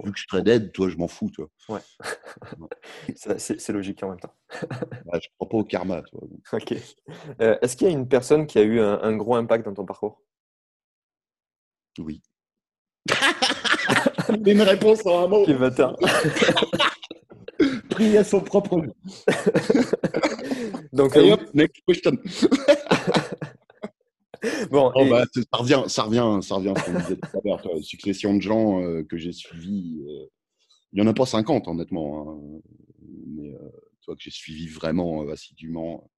vu que je serais dead, toi, je m'en fous. Toi. Ouais. [LAUGHS] c'est logique en même temps. [LAUGHS] ouais, je crois pas au karma. Toi, ok. Euh, est-ce qu'il y a une personne qui a eu un gros impact dans ton parcours? Oui. [LAUGHS] [LAUGHS] Une réponse en un mot. Qui matin. [LAUGHS] Pris à son propre nom. Donc, euh, next question. [LAUGHS] bon, oh, bah, ça revient, ça revient, ça revient qu'on disait tout à l'heure. Succession de gens euh, que j'ai suivis. Euh, il n'y en a pas 50, honnêtement. Hein. mais toi, que j'ai suivi vraiment assidûment.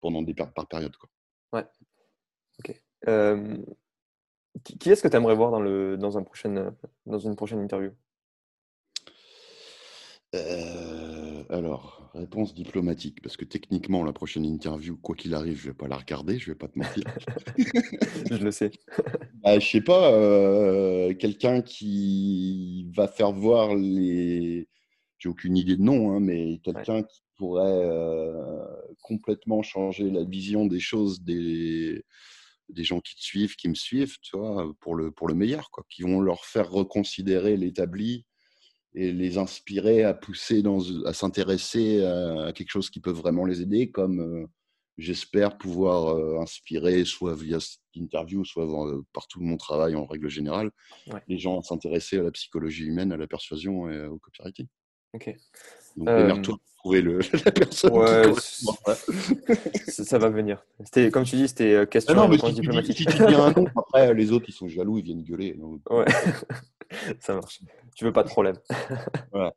pendant des par période. Quoi. Ouais. Ok. Qui est-ce que tu aimerais voir dans, le, dans, un prochain, dans une prochaine interview? Euh, alors, réponse diplomatique, parce que techniquement, la prochaine interview, quoi qu'il arrive, je vais pas la regarder, je vais pas te mentir. [LAUGHS] je le sais. [LAUGHS] bah, je sais pas, euh, quelqu'un qui va faire voir les. J'ai aucune idée de nom, hein, mais quelqu'un qui pourrait euh, complètement changer la vision des choses des, des gens qui te suivent, qui me suivent, tu vois, pour le, pour le meilleur, quoi, qui vont leur faire reconsidérer l'établi et les inspirer à pousser, dans, à s'intéresser à, quelque chose qui peut vraiment les aider, comme euh, j'espère pouvoir euh, inspirer, soit via cette interview, soit euh, par tout mon travail en règle générale, les gens à s'intéresser à la psychologie humaine, à la persuasion et au copywriting. Ok. Donc, euh... toi trouver le, [LAUGHS] la personne ouais, ça va venir. C'était, comme tu dis, c'était question ah non, mais si diplomatique. Tu dis, si tu dis un [LAUGHS] nom, après, les autres, ils sont jaloux, ils viennent gueuler. Donc... Ouais, [LAUGHS] ça marche. Tu veux pas de problème. Voilà.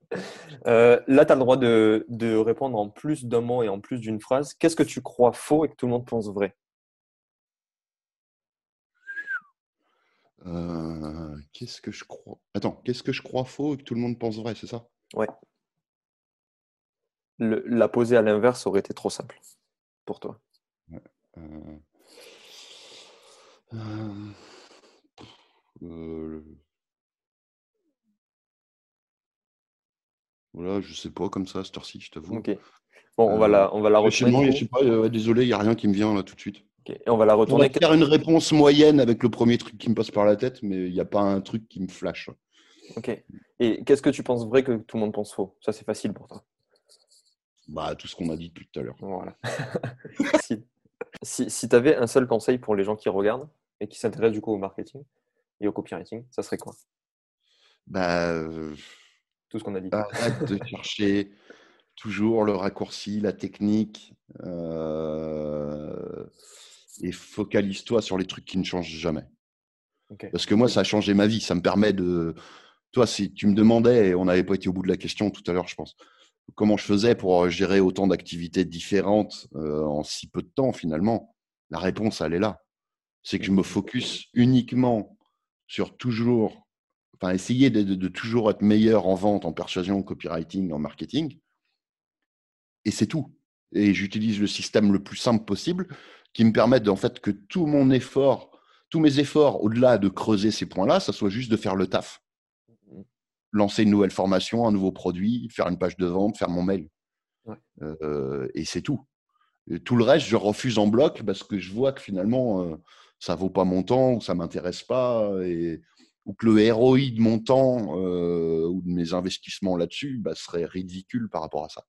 Euh, là, tu as le droit de, de répondre en plus d'un mot et en plus d'une phrase. Qu'est-ce que tu crois faux et que tout le monde pense vrai? Euh, Qu'est-ce que je crois? Attends, qu'est-ce que je crois faux et que tout le monde pense vrai, c'est ça? Ouais le, la poser à l'inverse aurait été trop simple pour toi ouais. euh... Euh... Euh... Voilà, je sais pas comme ça, cette heure-ci, je t'avoue. Ok. Bon, on va la, on va la retourner. Je sais pas, euh, désolé, il n'y a rien qui me vient là tout de suite. Okay. Et on va la retourner. On va faire une réponse moyenne avec le premier truc qui me passe par la tête, mais il n'y a pas un truc qui me flash. Ok. Et qu'est-ce que tu penses vrai que tout le monde pense faux? Ça, c'est facile pour toi. Bah, tout ce qu'on a dit tout à l'heure. Voilà. [LAUGHS] si si, si tu avais un seul conseil pour les gens qui regardent et qui s'intéressent du coup au marketing et au copywriting, ça serait quoi? Bah, euh, Tout ce qu'on a dit. Arrête de [LAUGHS] chercher toujours le raccourci, la technique. Euh, et focalise-toi sur les trucs qui ne changent jamais. Okay. Parce que moi, ça a changé ma vie. Ça me permet de. Toi, si tu me demandais, et on n'avait pas été au bout de la question tout à l'heure, je pense, comment je faisais pour gérer autant d'activités différentes euh, en si peu de temps finalement? La réponse, elle est là. C'est que je me focus uniquement sur toujours, enfin essayer de, toujours être meilleur en vente, en persuasion, en copywriting, en marketing. Et c'est tout. Et j'utilise le système le plus simple possible qui me permet en fait que tout mon effort, tous mes efforts, au-delà de creuser ces points-là, ça soit juste de faire le taf lancer une nouvelle formation, un nouveau produit, faire une page de vente, faire mon mail. Ouais. Euh, et c'est tout. Et tout le reste, je refuse en bloc parce que je vois que finalement, euh, ça vaut pas mon temps ou ça m'intéresse pas. Et, ou que le ROI de mon temps euh, ou de mes investissements là-dessus bah, serait ridicule par rapport à ça.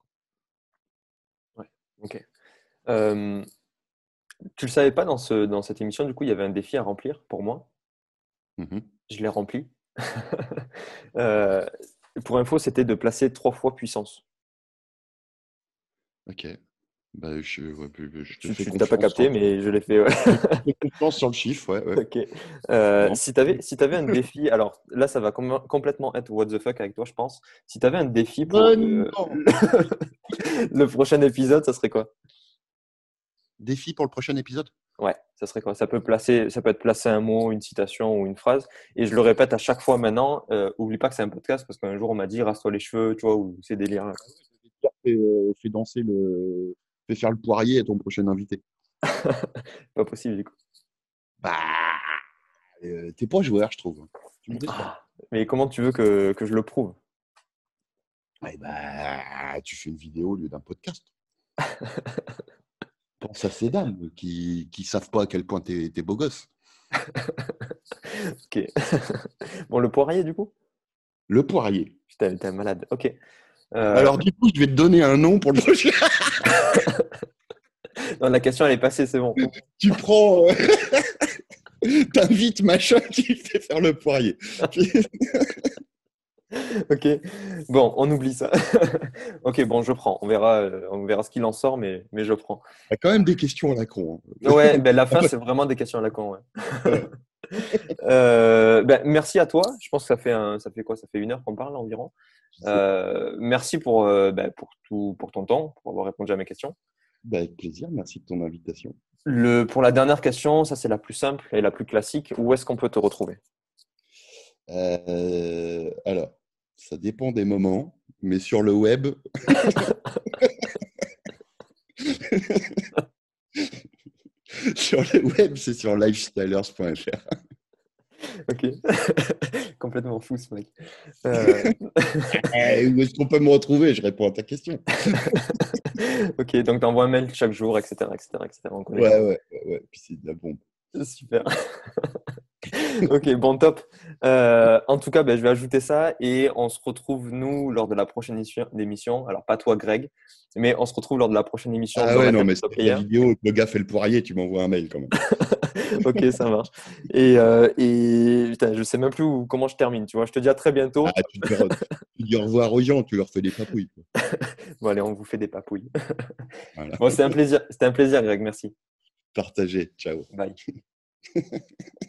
Ouais, ok. Euh, tu le savais pas dans, ce, dans cette émission, du coup, il y avait un défi à remplir pour moi. Mmh je l'ai rempli. [LAUGHS] euh, pour info, c'était de placer trois fois puissance. Ok. Bah, je, ouais, je te tu n'as pas capté, mais je l'ai fait. Ouais. je confiance sur le chiffre, ouais. ouais. Ok. Euh, si tu avais, si avais un défi, alors là, ça va com complètement être what the fuck avec toi, je pense. Si tu avais un défi pour le, [LAUGHS] le prochain épisode, ça serait quoi? Défi pour le prochain épisode? Ouais, ça serait quoi? Ça peut, placer, ça peut être placer un mot, une citation ou une phrase. Et je le répète à chaque fois maintenant. Euh, oublie pas que c'est un podcast parce qu'un jour on m'a dit rase-toi les cheveux, tu vois, ou ces délires. Fais, euh, fais, danser le. Fais faire le poirier à ton prochain invité. [LAUGHS] pas possible du coup. Bah. Euh, T'es pas joueur, je trouve. Tu ah, mais comment tu veux que, que je le prouve? Eh bah, Tu fais une vidéo au lieu d'un podcast. [LAUGHS] pense à ces dames qui ne savent pas à quel point tu es, beau gosse. [LAUGHS] ok. [LAUGHS] bon, le poirier, du coup? Le poirier. Putain, t'es malade. Ok. Euh... Alors, du coup, je vais te donner un nom pour le [LAUGHS] prochain. non, la question, elle est passée, c'est bon. tu prends. Euh... T'invites machin qui fait faire le poirier. [LAUGHS] ok. Bon, on oublie ça. [LAUGHS] ok, bon, je prends. On verra, euh, on verra ce qu'il en sort, mais, mais je prends. Il y a quand même des questions à la con. Hein. ouais, [LAUGHS] ben, la fin, c'est vraiment des questions à la con. Ouais. euh, ben, merci à toi. Je pense que ça fait, un, ça fait quoi? Ça fait une heure qu'on parle environ. Euh, merci pour, ben, pour, tout, pour ton temps, pour avoir répondu à mes questions. Bah, avec plaisir, merci de ton invitation. Le, pour la dernière question, ça c'est la plus simple et la plus classique. Où est-ce qu'on peut te retrouver? Euh, Alors, ça dépend des moments, mais sur le web. [LAUGHS] sur le web, c'est sur lifestylers.fr. Ok. [LAUGHS] Complètement fou ce mec. Euh... [LAUGHS] Eh, où est-ce qu'on peut me retrouver? Je réponds à ta question. ok, donc tu envoies un mail chaque jour, etc. etc., etc. ouais, ouais, ouais, Puis c'est de la bombe. [LAUGHS] Super. [LAUGHS] ok, bon, top. Euh, en tout cas, ben, je vais ajouter ça et on se retrouve, nous, lors de la prochaine émission. Alors, pas toi, Greg, mais on se retrouve lors de la prochaine émission. Ah ouais, non, mais c'est la vidéo, le gars fait le poirier, tu m'envoies un mail quand même. [LAUGHS] ok, ça marche. Et, euh, et putain, je sais même plus où, comment je termine. Tu vois, je te dis à très bientôt. Ah, tu, dis, au revoir aux gens, tu leur fais des papouilles. bon, allez, on vous fait des papouilles. Bon, un plaisir, c'était un plaisir, Greg. Merci. Partagez. Ciao. Bye. [LAUGHS]